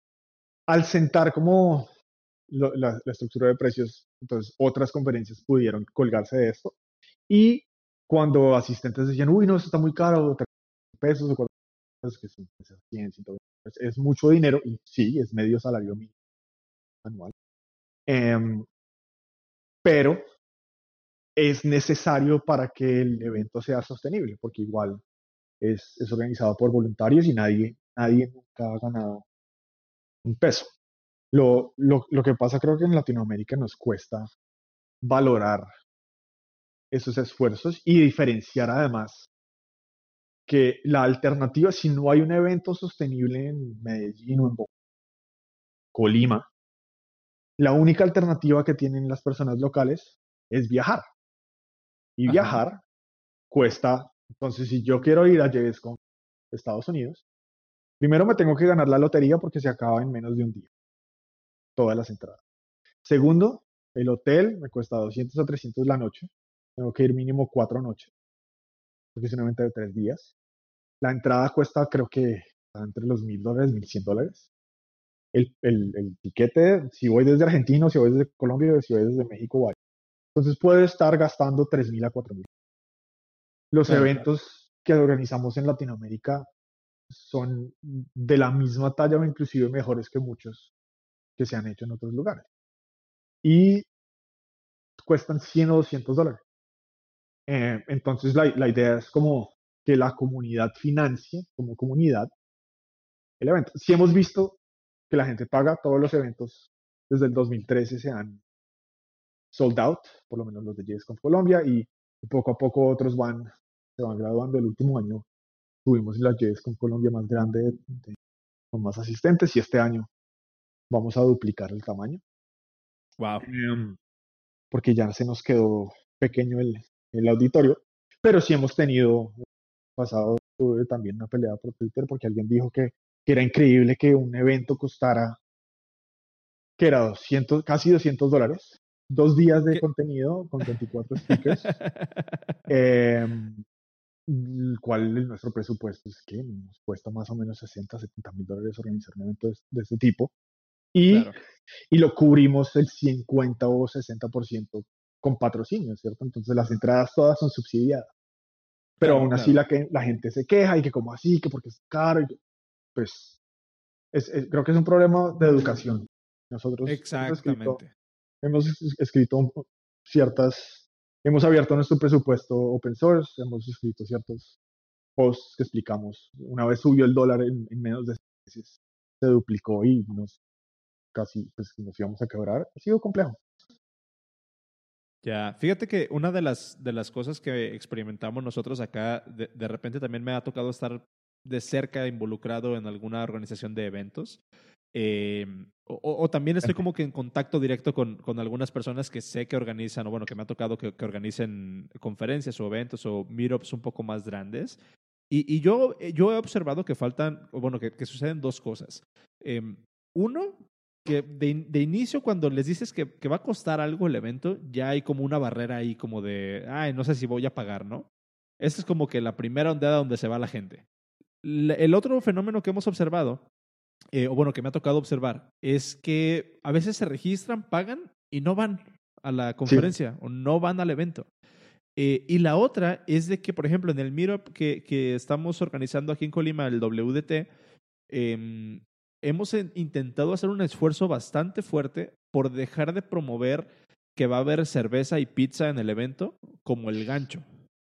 al sentar como la, estructura de precios, entonces otras conferencias pudieron colgarse de esto. Y cuando asistentes decían, uy, no, eso está muy caro, 3 pesos o 4 pesos, que son 100, 120, es mucho dinero, y sí, es medio salario mínimo anual. Em, pero es necesario para que el evento sea sostenible, porque igual es, es organizado por voluntarios y nadie, nadie nunca ha ganado un peso. Lo, lo, lo que pasa creo que en Latinoamérica nos cuesta valorar esos esfuerzos y diferenciar además que la alternativa, si no hay un evento sostenible en Medellín o en Colima, la única alternativa que tienen las personas locales es viajar. Y viajar cuesta, entonces si yo quiero ir a con Estados Unidos, primero me tengo que ganar la lotería porque se acaba en menos de un día, todas las entradas. Segundo, el hotel me cuesta 200 o 300 la noche, tengo que ir mínimo cuatro noches, porque es un evento de tres días. La entrada cuesta creo que entre los mil dólares, mil cien dólares el, el, el, si voy desde Argentina, si voy desde Colombia, si voy desde México, vaya. Entonces puede estar gastando 3.000 a 4.000. Los eventos que organizamos en Latinoamérica son de la misma talla o inclusive mejores que muchos que se han hecho en otros lugares. Y cuestan 100 o 200 dólares. Eh, entonces la, la idea es como que la comunidad financie como comunidad el evento. Si hemos visto que la gente paga. Todos los eventos desde el 2013 se han sold out, por lo menos los de JSConf Colombia, y poco a poco otros van, se van graduando. El último año tuvimos la JSConf Colombia más grande con más asistentes y este año vamos a duplicar el tamaño. Wow. Em, porque ya se nos quedó pequeño el, el auditorio, pero sí hemos tenido pasado tuve también una pelea por Twitter porque alguien dijo que que era increíble que un evento costara, que era 200, casi 200 dólares, dos días de contenido con 24 speakers, em, el cual nuestro presupuesto es que nos cuesta más o menos 60, 70 mil dólares organizar un evento de, este tipo. Y, y lo cubrimos el 50 o 60% con patrocinio, ¿cierto? Entonces las entradas todas son subsidiadas. Pero aún así la, que, la gente se queja y que como así, que porque es caro. Y, pues creo que es un problema de educación. Nosotros Exactamente. Hemos escrito, ciertas, hemos abierto nuestro presupuesto open source, hemos escrito ciertos posts que explicamos. Una vez subió el dólar en, menos de meses, se duplicó y nos casi pues, nos íbamos a quebrar. Ha sido complejo. Ya, fíjate que una de las, de las cosas que experimentamos nosotros acá, de, de repente también me ha tocado estar de cerca involucrado en alguna organización de eventos. Em, o, también estoy como que en contacto directo con, con, algunas personas que sé que organizan, o bueno, que me ha tocado que, que organicen conferencias o eventos o meetups un poco más grandes. Y, y yo, eh, yo he observado que faltan, o bueno, que, que suceden dos cosas. Em, uno, que de, de, inicio cuando les dices que, que, va a costar algo el evento, ya hay como una barrera ahí como de, ay, no sé si voy a pagar, ¿no? Esa es como que la primera ondada donde se va la gente. El otro fenómeno que hemos observado, eh, o bueno, que me ha tocado observar, es que a veces se registran, pagan y no van a la conferencia o no van al evento. Eh, y la otra es de que, por ejemplo, en el Meetup que, que estamos organizando aquí en Colima, el WDT, em, hemos intentado hacer un esfuerzo bastante fuerte por dejar de promover que va a haber cerveza y pizza en el evento como el gancho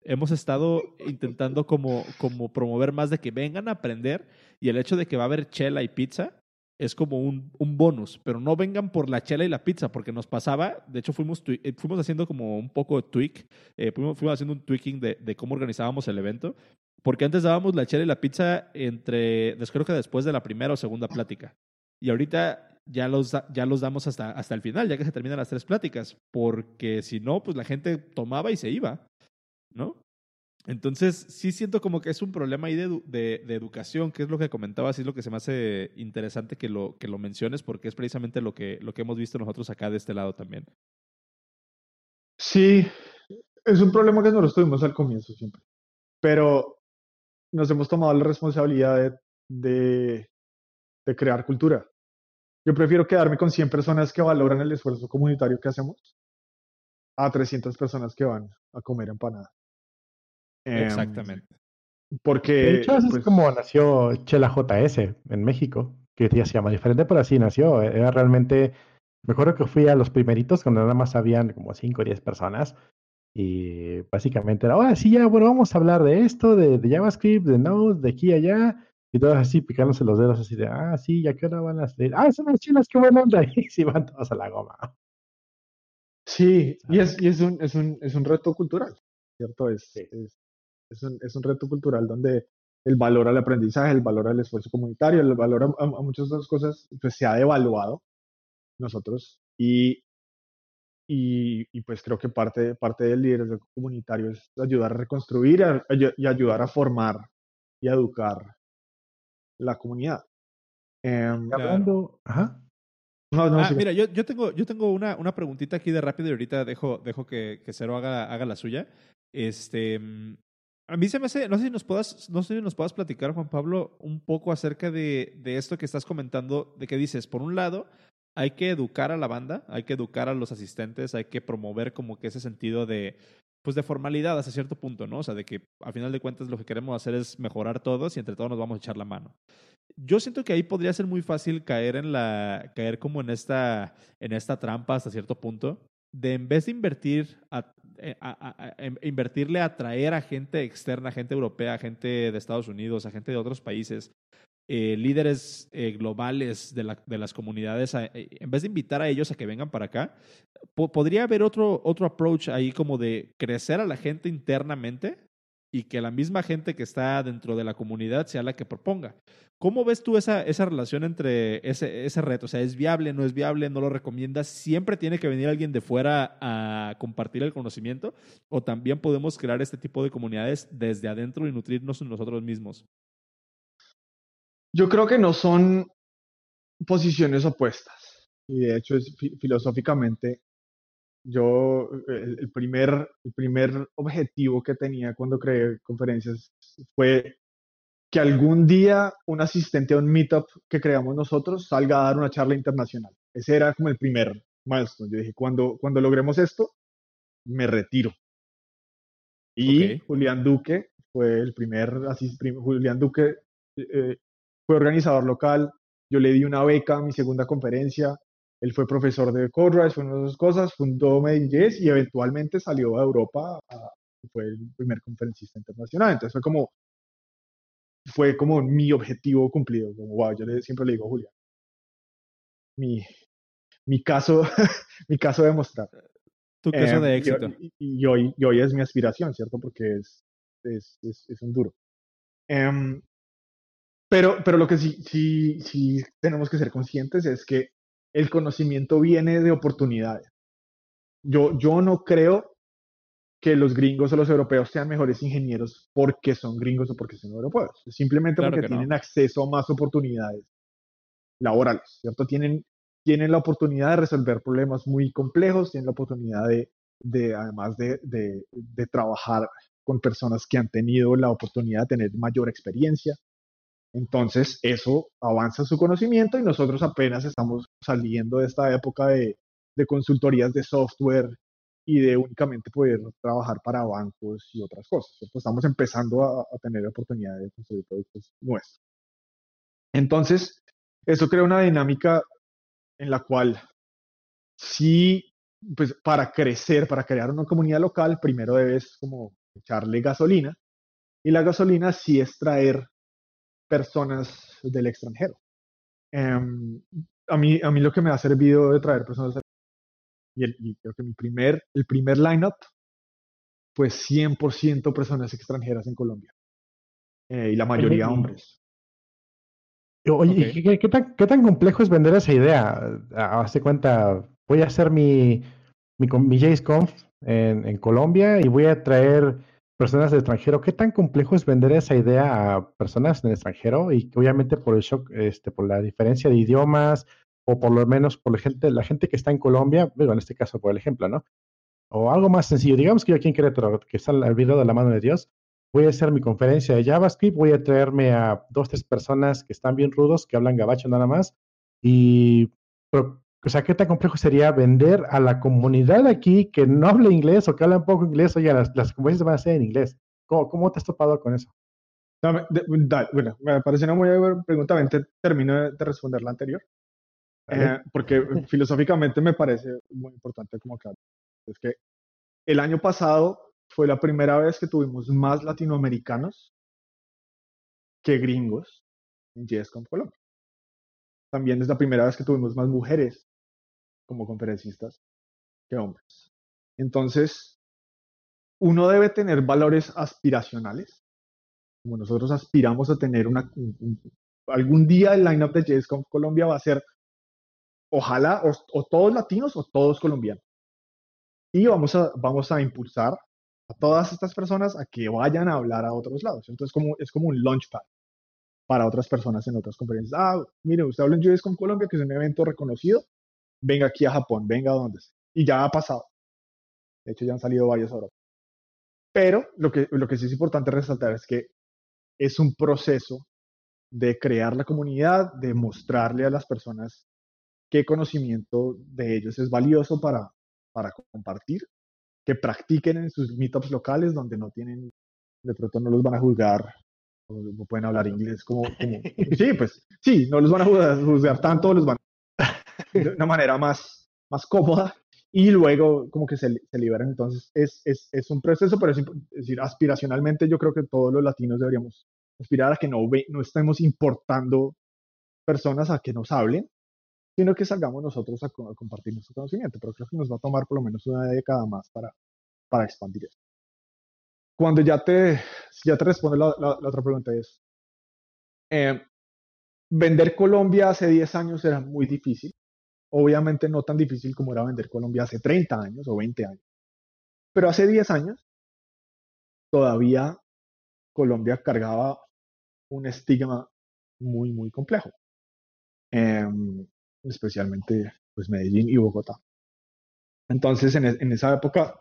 hemos estado intentando como, como promover más de que vengan a aprender y el hecho de que va a haber chela y pizza es como un, un bonus, pero no vengan por la chela y la pizza, porque nos pasaba, de hecho fuimos, eh, fuimos haciendo como un poco de tweak, eh, fuimos, haciendo un tweaking de, de, cómo organizábamos el evento, porque antes dábamos la chela y la pizza entre, creo que después de la primera o segunda plática, y ahorita ya los, ya los damos hasta, hasta el final, ya que se terminan las tres pláticas, porque si no, pues la gente tomaba y se iba. ¿No? Entonces, sí siento como que es un problema ahí de, de, educación, que es lo que comentabas, y es lo que se me hace interesante que lo, que lo menciones, porque es precisamente lo que, lo que hemos visto nosotros acá de este lado también. Sí, es un problema que nosotros tuvimos al comienzo siempre, pero nos hemos tomado la responsabilidad de, de crear cultura. Yo prefiero quedarme con 100 personas que valoran el esfuerzo comunitario que hacemos a 300 personas que van a comer empanada. Em, Exactamente. Porque. De hecho, así pues, es como nació Chela JS en México, que ya se llama diferente, pero así nació. Era realmente. Me acuerdo que fui a los primeritos cuando nada más habían como 5 o 10 personas. Y básicamente era, ahora sí, ya, bueno, vamos a hablar de esto, de, de JavaScript, de Node, de aquí y allá. Y todos así picándose los dedos, así de, ah, sí, ¿ya qué hora van a hacer? Ah, son las chinas, qué buena onda. Y sí, van todos a la goma. Sí, y es, y es, un, es, un, es un reto cultural, ¿cierto? Es, es, es, un, es un reto cultural donde el valor al aprendizaje, el valor al esfuerzo comunitario, el valor a, a, a muchas otras cosas, pues se ha devaluado nosotros. Y, y, y, pues creo que parte, parte del liderazgo comunitario es ayudar a reconstruir a, y ayudar a formar y a educar la comunidad. Um, hablando, ajá. No, no, ah, mira, yo, yo, tengo, yo tengo una, una preguntita aquí de rápido y ahorita dejo, dejo que, que Cero haga, haga la suya. Este, a mí se me hace, no sé si nos puedas, no sé si nos puedas platicar, Juan Pablo, un poco acerca de, de esto que estás comentando, de que dices, por un lado, hay que educar a la banda, hay que educar a los asistentes, hay que promover como que ese sentido de, pues de formalidad hasta cierto punto, ¿no? O sea, de que a final de cuentas lo que queremos hacer es mejorar todos y entre todos nos vamos a echar la mano. Yo siento que ahí podría ser muy fácil caer en la, caer como en esta, en esta trampa hasta cierto punto, de en vez de invertir, eh, em, invertirle a atraer a gente externa, gente europea, gente de Estados Unidos, a gente de otros países, eh, líderes eh, globales de, la, de, las comunidades, en vez de invitar a ellos a que vengan para acá, po podría haber otro, otro approach ahí como de crecer a la gente internamente y que la misma gente que está dentro de la comunidad sea la que proponga. ¿Cómo ves tú esa, esa relación entre ese, ese reto? O sea, ¿es viable, no es viable, no lo recomiendas? ¿Siempre tiene que venir alguien de fuera a compartir el conocimiento? ¿O también podemos crear este tipo de comunidades desde adentro y nutrirnos nosotros mismos? Yo creo que no son posiciones opuestas. Y de hecho, es, filosóficamente, yo, el, el, primer, el primer objetivo que tenía cuando creé conferencias fue que algún día un asistente a un meetup que creamos nosotros salga a dar una charla internacional. Ese era como el primer milestone. Yo dije, cuando, cuando logremos esto, me retiro. Y okay. Julián Duque fue el primer, así, Julián Duque eh, fue organizador local, yo le di una beca a mi segunda conferencia, él fue profesor de CodeRise, fue una de esas cosas, fundó Medellín y eventualmente salió a Europa, a, fue el primer conferencista internacional. Entonces fue como, fue como mi objetivo cumplido, como wow, yo le, siempre le digo a Julia, mi, mi caso, mi caso de mostrar. Tu caso eh, de éxito. Y, y, y, hoy, y, hoy, es mi aspiración, ¿cierto? Porque es, es, es, es un duro. Um, pero, pero lo que sí, sí, sí tenemos que ser conscientes es que el conocimiento viene de oportunidades. Yo, yo no creo que los gringos o los europeos sean mejores ingenieros porque son gringos o porque son europeos. Simplemente claro porque tienen no. acceso a más oportunidades laborales, ¿cierto? Tienen, tienen la oportunidad de resolver problemas muy complejos, tienen la oportunidad de, de además de, de, de trabajar con personas que han tenido la oportunidad de tener mayor experiencia. Entonces, eso avanza su conocimiento y nosotros apenas estamos saliendo de esta época de, consultorías de software y de únicamente poder trabajar para bancos y otras cosas. ¿cierto? Estamos empezando a, a, tener la oportunidad de construir productos nuestros. Entonces, eso crea una dinámica en la cual sí, pues para crecer, para crear una comunidad local, primero debes como echarle gasolina y la gasolina sí es traer personas del extranjero. Um, a, mí, a mí lo que me ha servido de traer personas y, el, y creo que mi primer, el primer lineup fue 100% personas extranjeras en Colombia eh, y la mayoría hombres. Oye, okay. ¿qué, qué, tan, ¿qué, tan, complejo es vender esa idea? Hazte cuenta, voy a hacer mi, mi, mi JSConf en, en Colombia y voy a traer personas del extranjero, ¿qué tan complejo es vender esa idea a personas en el extranjero? Y obviamente por el shock, este, por la diferencia de idiomas, o por lo menos por la gente, la gente que está en Colombia, digo, en este caso por el ejemplo, ¿no? O algo más sencillo, digamos que yo aquí en Querétaro, que está al video de la mano de Dios, voy a hacer mi conferencia de JavaScript, voy a traerme a dos, tres personas que están bien rudos, que hablan gabacho nada más, y, o sea, ¿qué tan complejo sería vender a la comunidad aquí que no habla inglés o que habla un poco inglés? Oye, las, las conferencias van a ser en inglés. ¿Cómo, ¿Cómo te has topado con eso? bueno, me parece una muy buena pregunta. termino de responder la anterior. Eh, porque filosóficamente me parece muy importante como claro. Es que el año pasado fue la primera vez que tuvimos más latinoamericanos que gringos en JSConf Colombia. También es la primera vez que tuvimos más mujeres como conferencistas que hombres. Entonces, uno debe tener valores aspiracionales como nosotros aspiramos a tener una, algún día el lineup de JSConf Colombia va a ser, ojalá, o, todos latinos o todos colombianos. Y vamos a, vamos a impulsar a todas estas personas a que vayan a hablar a otros lados. Entonces, como, es como un launchpad para otras personas en otras conferencias. Ah, mire, usted habla en JSConf Colombia, que es un evento reconocido, venga aquí a Japón, venga a donde sea. Y ya ha pasado. De hecho, ya han salido varios ahora. Pero lo que, lo que sí es importante resaltar es que es un proceso de crear la comunidad, de mostrarle a las personas qué conocimiento de ellos es valioso para, para compartir, que practiquen en sus meetups locales donde no tienen, de pronto no los van a juzgar, o no pueden hablar inglés como, sí, pues sí, no los van a juzgar tanto, los van de una manera más, más cómoda y luego como que se, se liberan. Entonces es, es, es, un proceso, pero es, decir, aspiracionalmente yo creo que todos los latinos deberíamos aspirar a que no, no estemos importando personas a que nos hablen, sino que salgamos nosotros a, compartir nuestro conocimiento. Pero creo que nos va a tomar por lo menos una década más para, para expandir eso. Cuando ya te, ya te responde la, la, otra pregunta es, eh, vender Colombia hace 10 años era muy difícil. Obviamente no tan difícil como era vender Colombia hace 30 años o 20 años. Pero hace 10 años todavía Colombia cargaba un estigma muy, muy complejo, em, especialmente pues Medellín y Bogotá. Entonces, en, e, esa época,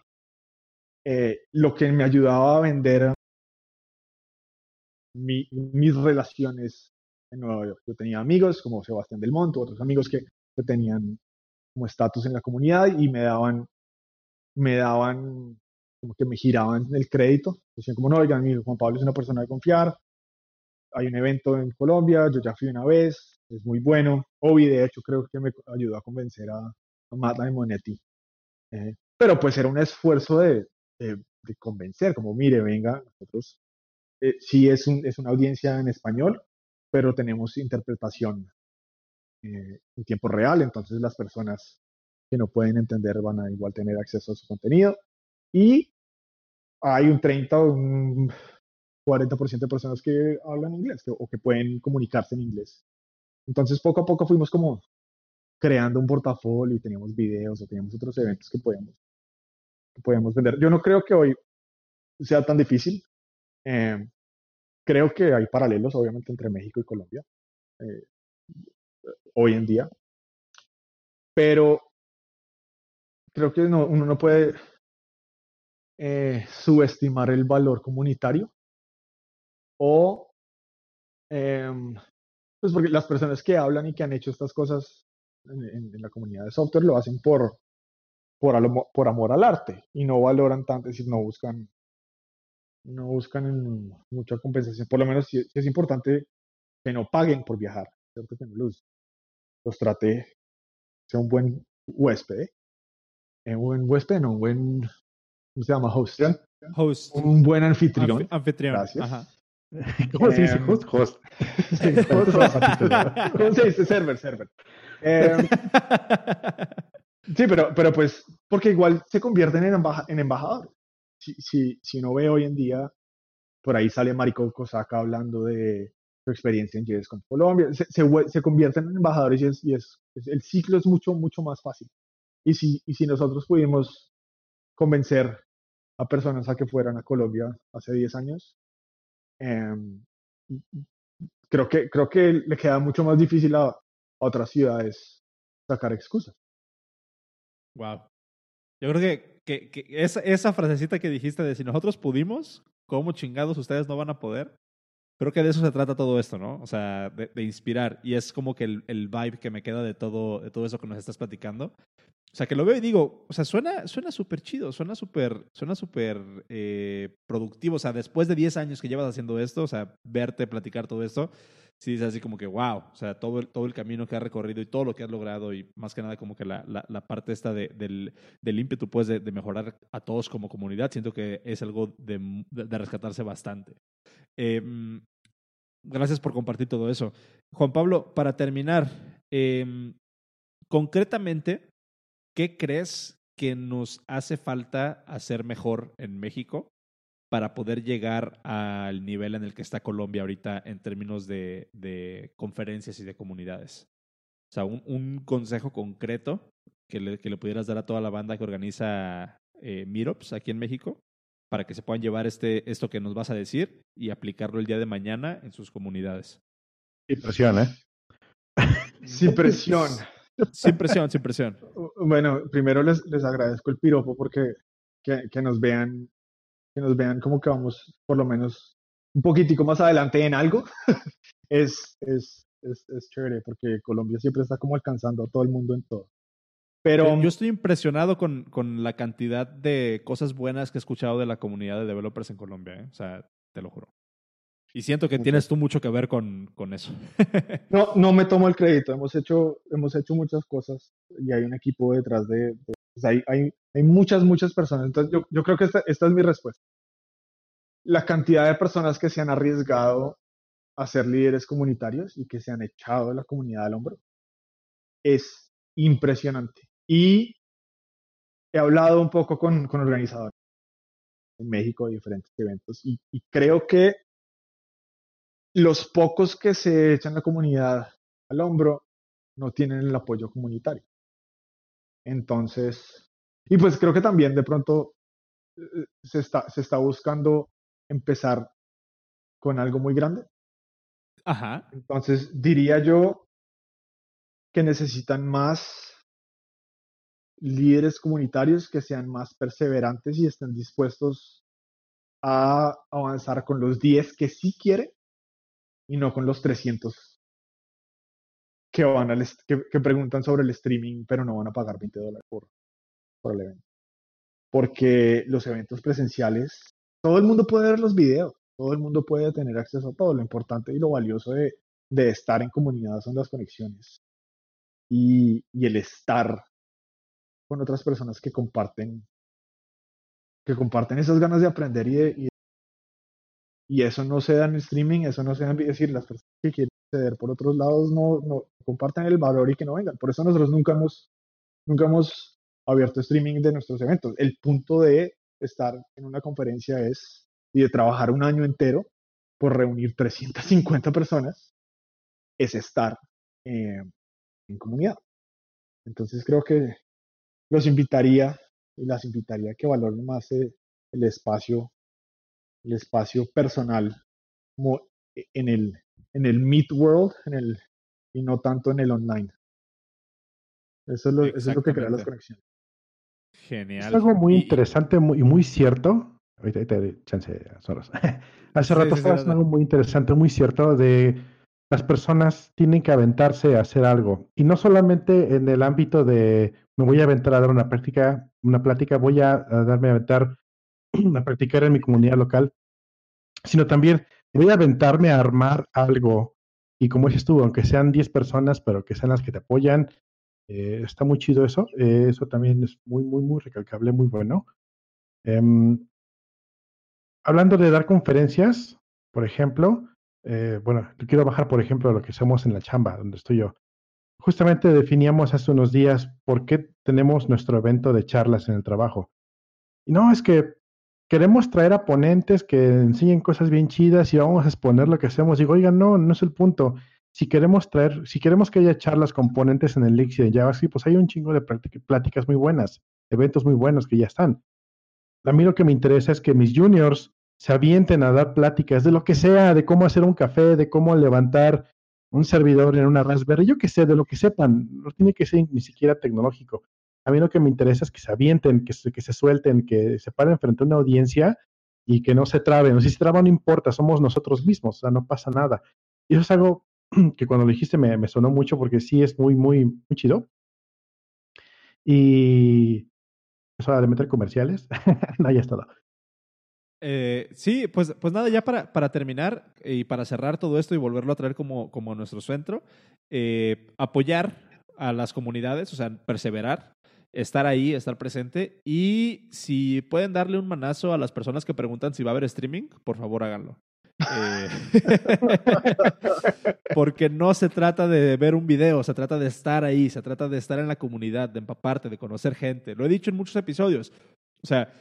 eh, lo que me ayudaba a vender mis relaciones en Nueva York. Yo tenía amigos como Sebastián Del Monte, otros amigos que que tenían como estatus en la comunidad y me daban, me daban, como que me giraban el crédito. Decían como, no, oigan, Juan Pablo es una persona de confiar, hay un evento en Colombia, yo ya fui una vez, es muy bueno. Obi, de hecho, creo que me ayudó a convencer a, a Matt Monetti. Eh, pero pues era un esfuerzo de, de, convencer, como, mire, venga, nosotros eh, sí es, un, es una audiencia en español, pero tenemos interpretación eh, en tiempo real, entonces las personas que no pueden entender van a igual tener acceso a su contenido. Y hay un 30 o un 40% de personas que hablan inglés o que pueden comunicarse en inglés. Entonces poco a poco fuimos como creando un portafolio y teníamos videos o teníamos otros eventos que podíamos, que podíamos vender. Yo no creo que hoy sea tan difícil. Eh, creo que hay paralelos, obviamente, entre México y Colombia. Eh, hoy en día. Pero creo que uno no puede eh, subestimar el valor comunitario o em, pues porque las personas que hablan y que han hecho estas cosas en, la comunidad de software lo hacen por, por, por amor al arte y no valoran tanto, es decir, no buscan no buscan mucha compensación. Por lo menos si, es importante que no paguen por viajar, ¿cierto? Que no los, los trate, sea un buen huésped, ¿eh? un buen huésped, no, un buen, ¿cómo se llama? Host. Host. Un buen anfitrión. anfitrión. Gracias. Ajá. ¿Cómo se dice em, host? Host. ¿Cómo se dice? Server, server. Em, sí, pero, pero pues, porque igual se convierten en, en embajadores. Si, si, si uno ve hoy en día, por ahí sale Marico Cosaca hablando de experiencia en JS con Colombia, se, se, convierten en embajadores y, es, el ciclo es mucho, mucho más fácil. Y si, y si nosotros pudimos convencer a personas a que fueran a Colombia hace 10 años, em, creo, que, creo que le queda mucho más difícil a, otras ciudades sacar excusas. Wow. Yo creo que, que, esa, esa, frasecita que dijiste de si nosotros pudimos, ¿cómo chingados ustedes no van a poder? Creo que de eso se trata todo esto, ¿no? O sea, de, inspirar. Y es como que el, el, vibe que me queda de todo, de todo eso que nos estás platicando. O sea, que lo veo y digo, o sea, suena suena súper chido, suena súper suena súper eh, productivo. O sea, después de 10 años que llevas haciendo esto, o sea, verte, platicar todo esto, sí es así como que, wow, o sea, todo el, todo el camino que has recorrido y todo lo que has logrado y más que nada como que la, la, parte esta de, del, del ímpetu, pues, de, de, mejorar a todos como comunidad, siento que es algo de, de rescatarse bastante. Em, gracias por compartir todo eso. Juan Pablo, para terminar, em, concretamente, ¿qué crees que nos hace falta hacer mejor en México para poder llegar al nivel en el que está Colombia ahorita en términos de, de conferencias y de comunidades? O sea, un, un consejo concreto que le, que le, pudieras dar a toda la banda que organiza eh, Meetups aquí en México para que se puedan llevar este, esto que nos vas a decir y aplicarlo el día de mañana en sus comunidades. Sin presión, ¿eh? Sin presión. Sin presión, sin presión. Bueno, primero les, les agradezco el piropo porque que, que, nos vean, que nos vean como que vamos por lo menos un poquitico más adelante en algo. es, es, es, es chévere porque Colombia siempre está como alcanzando a todo el mundo en todo. Pero yo estoy impresionado con, con, la cantidad de cosas buenas que he escuchado de la comunidad de developers en Colombia. ¿eh? O sea, te lo juro. Y siento que tienes tú mucho que ver con, con eso. no, no me tomo el crédito. Hemos hecho, hemos hecho muchas cosas y hay un equipo detrás de... o sea, hay, hay, hay, muchas, muchas personas. Entonces, yo, yo creo que esta, esta es mi respuesta. La cantidad de personas que se han arriesgado a ser líderes comunitarios y que se han echado de la comunidad al hombro es impresionante. Y he hablado un poco con, con organizadores en México de diferentes eventos y, creo que los pocos que se echan la comunidad al hombro no tienen el apoyo comunitario. Entonces, y pues creo que también de pronto eh, se está, se está buscando empezar con algo muy grande. Ajá. Entonces, diría yo que necesitan más líderes comunitarios que sean más perseverantes y estén dispuestos a avanzar con los 10 que sí quieren y no con los 300 que, van al que, preguntan sobre el streaming pero no van a pagar 20 dólares por, por el evento. Porque los eventos presenciales, todo el mundo puede ver los videos, todo el mundo puede tener acceso a todo. Lo importante y lo valioso de, de estar en comunidad son las conexiones y, y el estar con otras personas que comparten que comparten esas ganas de aprender y, y, eso no se da en streaming, eso no se da en decir las personas que quieren acceder por otros lados no, no comparten el valor y que no vengan. Por eso nosotros nunca hemos nunca hemos abierto streaming de nuestros eventos. El punto de estar en una conferencia es y de trabajar un año entero por reunir 350 personas es estar eh, en comunidad. Entonces creo que los invitaría y las invitaría a que valoren más eh, el espacio, el espacio personal como en el, en el Meet World en el, y no tanto en el online. Eso es lo, eso es lo que crea las conexiones. Genial. Es algo muy interesante y muy, cierto. Ahorita, ahorita chance, Soros. Hace rato estabas algo muy interesante, muy cierto de las personas tienen que aventarse a hacer algo. Y no solamente en el ámbito de me voy a aventar a dar una práctica, una plática, voy a, darme a aventar a practicar en mi comunidad local, sino también voy a aventarme a armar algo. Y como dices tú, aunque sean 10 personas, pero que sean las que te apoyan, eh, está muy chido eso. Eh, eso también es muy, muy, muy recalcable, muy bueno. Em, hablando de dar conferencias, por ejemplo, eh, bueno, quiero bajar, por ejemplo, lo que hacemos en la chamba, donde estoy yo. Justamente definíamos hace unos días por qué tenemos nuestro evento de charlas en el trabajo. Y no, es que queremos traer a ponentes que enseñen cosas bien chidas y vamos a exponer lo que hacemos. Digo, oigan, no, no es el punto. Si queremos traer, si queremos que haya charlas con ponentes en el Elixir de JavaScript, pues hay un chingo de pláticas muy buenas, eventos muy buenos que ya están. A mí lo que me interesa es que mis juniors se avienten a dar pláticas de lo que sea, de cómo hacer un café, de cómo levantar un servidor en una Raspberry, yo que sé, de lo que sepan, no tiene que ser ni siquiera tecnológico. A mí lo que me interesa es que se avienten, que se, que se suelten, que se paren frente a una audiencia y que no se traben. Si se traba no importa, somos nosotros mismos, o sea, no pasa nada. Y eso es algo que cuando lo dijiste me, me sonó mucho porque sí es muy, muy, muy chido. Y es hora de meter comerciales. no, ya está. Eh, sí, pues, pues nada, ya para, para terminar y para cerrar todo esto y volverlo a traer como, como nuestro centro, eh, apoyar a las comunidades, o sea, perseverar, estar ahí, estar presente y si pueden darle un manazo a las personas que preguntan si va a haber streaming, por favor háganlo. Eh, porque no se trata de ver un video, se trata de estar ahí, se trata de estar en la comunidad, de empaparte, de conocer gente. Lo he dicho en muchos episodios. O sea,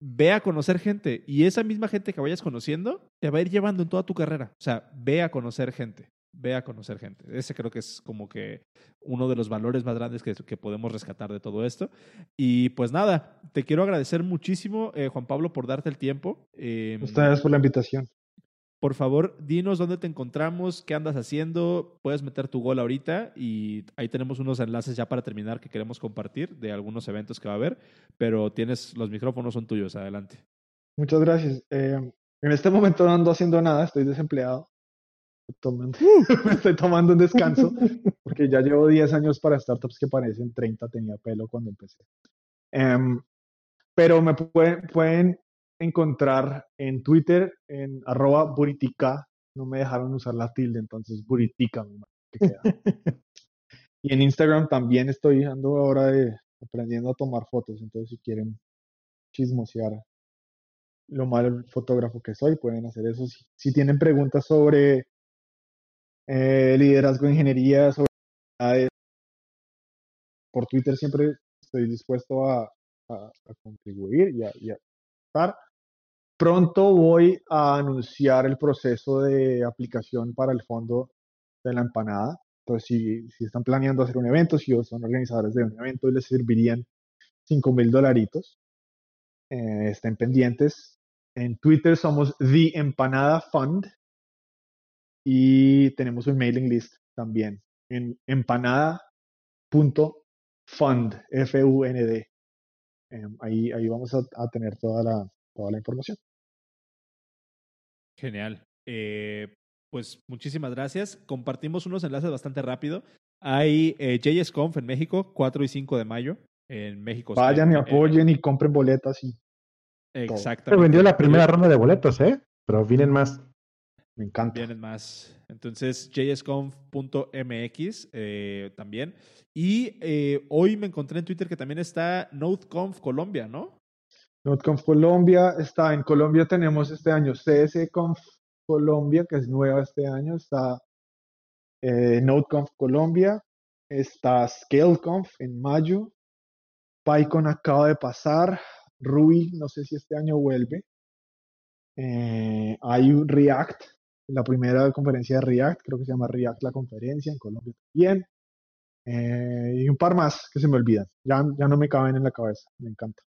ve a conocer gente y esa misma gente que vayas conociendo te va a ir llevando en toda tu carrera. O sea, ve a conocer gente, ve a conocer gente. Ese creo que es como que uno de los valores más grandes que, que podemos rescatar de todo esto. Y pues nada, te quiero agradecer muchísimo, eh, Juan Pablo, por darte el tiempo. Eh, Gracias por la invitación. Por favor, dinos dónde te encontramos, qué andas haciendo. Puedes meter tu gol ahorita y ahí tenemos unos enlaces ya para terminar que queremos compartir de algunos eventos que va a haber. Pero tienes, los micrófonos son tuyos. Adelante. Muchas gracias. Eh, en este momento no ando haciendo nada, estoy desempleado. Tomando, estoy tomando un descanso porque ya llevo 10 años para startups que parecen 30, tenía pelo cuando empecé. Um, pero me pueden, pueden encontrar en Twitter en arroba buritica. No me dejaron usar la tilde, entonces buritica. y en Instagram también estoy ando ahora de, aprendiendo a tomar fotos. Entonces si quieren chismosear lo mal fotógrafo que soy, pueden hacer eso. Si, tienen preguntas sobre eh, liderazgo, ingeniería, sobre por Twitter siempre estoy dispuesto a, a, contribuir y a, y a estar. Pronto voy a anunciar el proceso de aplicación para el fondo de la empanada. Entonces, si, si están planeando hacer un evento, si son organizadores de un evento y les servirían 5 mil dolaritos, eh, estén pendientes. En Twitter somos The Empanada Fund y tenemos un mailing list también en empanada.fund, F-U-N-D. Em, ahí, ahí vamos a, a tener toda la, toda la información. Genial. Eh, pues muchísimas gracias. Compartimos unos enlaces bastante rápido. Hay eh, JSConf en México, 4 y 5 de mayo. En México. Vayan y apoyen y compren boletas y. Exactamente. Se vendió la primera ronda de boletos, ¿eh? Pero vienen más. Me encanta. Vienen más. Entonces, jsconf.mx eh, también. Y eh, hoy me encontré en Twitter que también está NodeConf Colombia, ¿no? NodeConf Colombia está en Colombia, tenemos este año CSConf Colombia, que es nueva este año, está eh, NodeConf Colombia, está ScaleConf en mayo, PyCon acaba de pasar, Ruby, no sé si este año vuelve, eh, hay un React, la primera conferencia de React, creo que se llama React la conferencia en Colombia también, eh, y un par más que se me olvidan, ya, ya no me caben en la cabeza, me encanta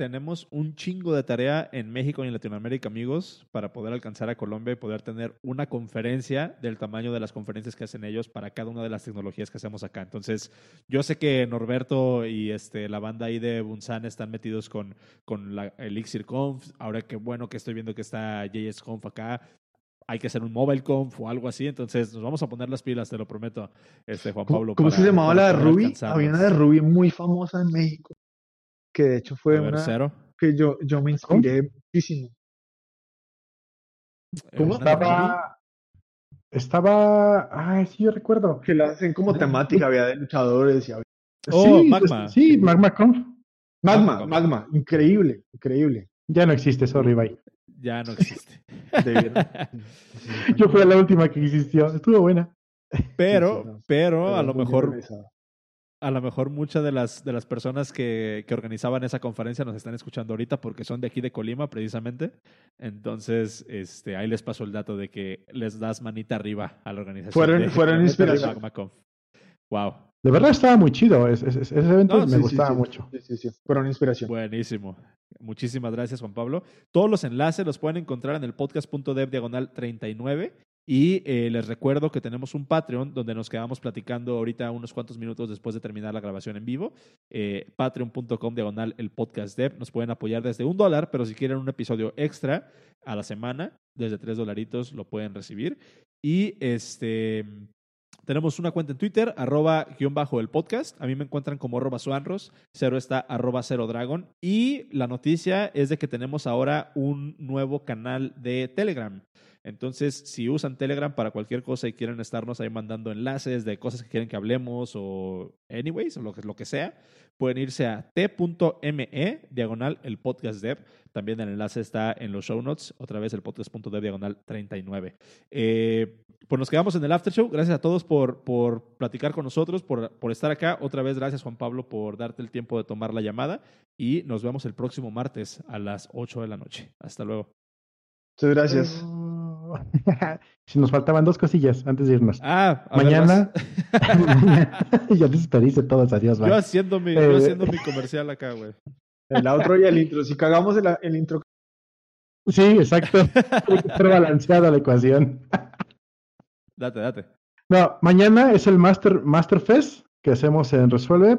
tenemos un chingo de tarea en México y en Latinoamérica, amigos, para poder alcanzar a Colombia y poder tener una conferencia del tamaño de las conferencias que hacen ellos para cada una de las tecnologías que hacemos acá. Entonces, yo sé que Norberto y este, la banda ahí de Bunsan están metidos con, con la Elixir Conf. Ahora que bueno que estoy viendo que está JS Conf acá, hay que hacer un mobile conf o algo así. Entonces nos vamos a poner las pilas, te lo prometo, este Juan Pablo. ¿Cómo, se llamaba la de Ruby? Había una de Ruby muy famosa en México que de hecho fue una que yo, yo me inspiré muchísimo. ¿Cómo estaba? Estaba, ay, sí, yo recuerdo. Que la hacen como temática, había de luchadores y había... Oh, sí, Magma. sí, Magma Conf. Magma, Magma, increíble, increíble. Ya no existe, sorry, bye. Ya no existe. yo fui la última que existió, estuvo buena. Pero, pero a lo mejor a lo mejor muchas de las, de las personas que, que, organizaban esa conferencia nos están escuchando ahorita porque son de aquí de Colima, precisamente. Entonces, este, ahí les paso el dato de que les das manita arriba a la organización. Fueron, fueron inspiración. Wow. De verdad estaba muy chido. ese evento me gustaba mucho. Sí, sí, sí. Fueron inspiración. Buenísimo. Muchísimas gracias, Juan Pablo. Todos los enlaces los pueden encontrar en el podcast.dev diagonal 39 Y eh, les recuerdo que tenemos un Patreon donde nos quedamos platicando ahorita unos cuantos minutos después de terminar la grabación en vivo. Eh, Patreon.com diagonal el podcast dev. Nos pueden apoyar desde un dólar, pero si quieren un episodio extra a la semana, desde tres dolaritos lo pueden recibir. Y este tenemos una cuenta en Twitter, arroba guion bajo el podcast. A mí me encuentran como arroba suanros, cero está arroba cero dragon. Y la noticia es de que tenemos ahora un nuevo canal de Telegram. Entonces, si usan Telegram para cualquier cosa y quieren estarnos ahí mandando enlaces de cosas que quieren que hablemos o anyways, o lo que, lo que sea, pueden irse a t.me diagonal el podcast dev. También el enlace está en los show notes. Otra vez el podcast.dev diagonal 39. Eh, pues nos quedamos en el after show. Gracias a todos por, por platicar con nosotros, por, por estar acá. Otra vez gracias Juan Pablo por darte el tiempo de tomar la llamada. Y nos vemos el próximo martes a las 8 de la noche. Hasta luego. Muchas gracias. Si nos faltaban dos cosillas antes de irnos. Ah, a Mañana. ya despediste todos, adiós. Yo haciendo, mi, yo haciendo mi comercial acá, güey. El outro y el intro. Si cagamos el, el intro. Sí, exacto. Pero balanceada la ecuación. date, date. No, mañana es el Master, Master Fest que hacemos en Resuelve.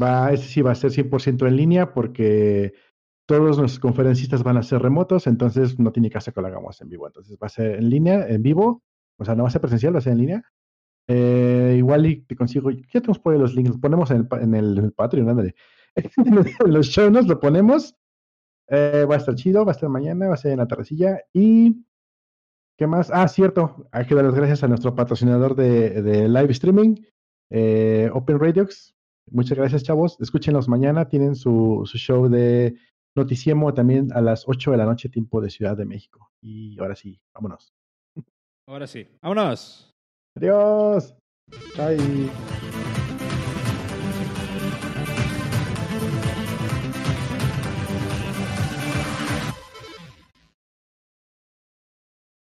Va, ese sí va a ser 100% en línea porque todos nuestros conferencistas van a ser remotos, entonces no tiene caso que lo hagamos en vivo. Entonces va a ser en línea, en vivo, o sea, no va a ser presencial, va a ser en línea. Eh, igual y te consigo, ya tenemos por ahí los links, los ponemos en el, en el, Patreon, ándale. en los shows nos lo ponemos. Eh, va a estar chido, va a estar mañana, va a ser en la tardecilla. Y, ¿qué más? Ah, cierto, hay que dar las gracias a nuestro patrocinador de, de live streaming, eh, Open Radiox. Muchas gracias, chavos. Escúchenlos mañana, tienen su, su show de Noticiemo también a las 8 de la noche, tiempo de Ciudad de México. Y ahora sí, vámonos. Ahora sí, vámonos. Adiós. Bye.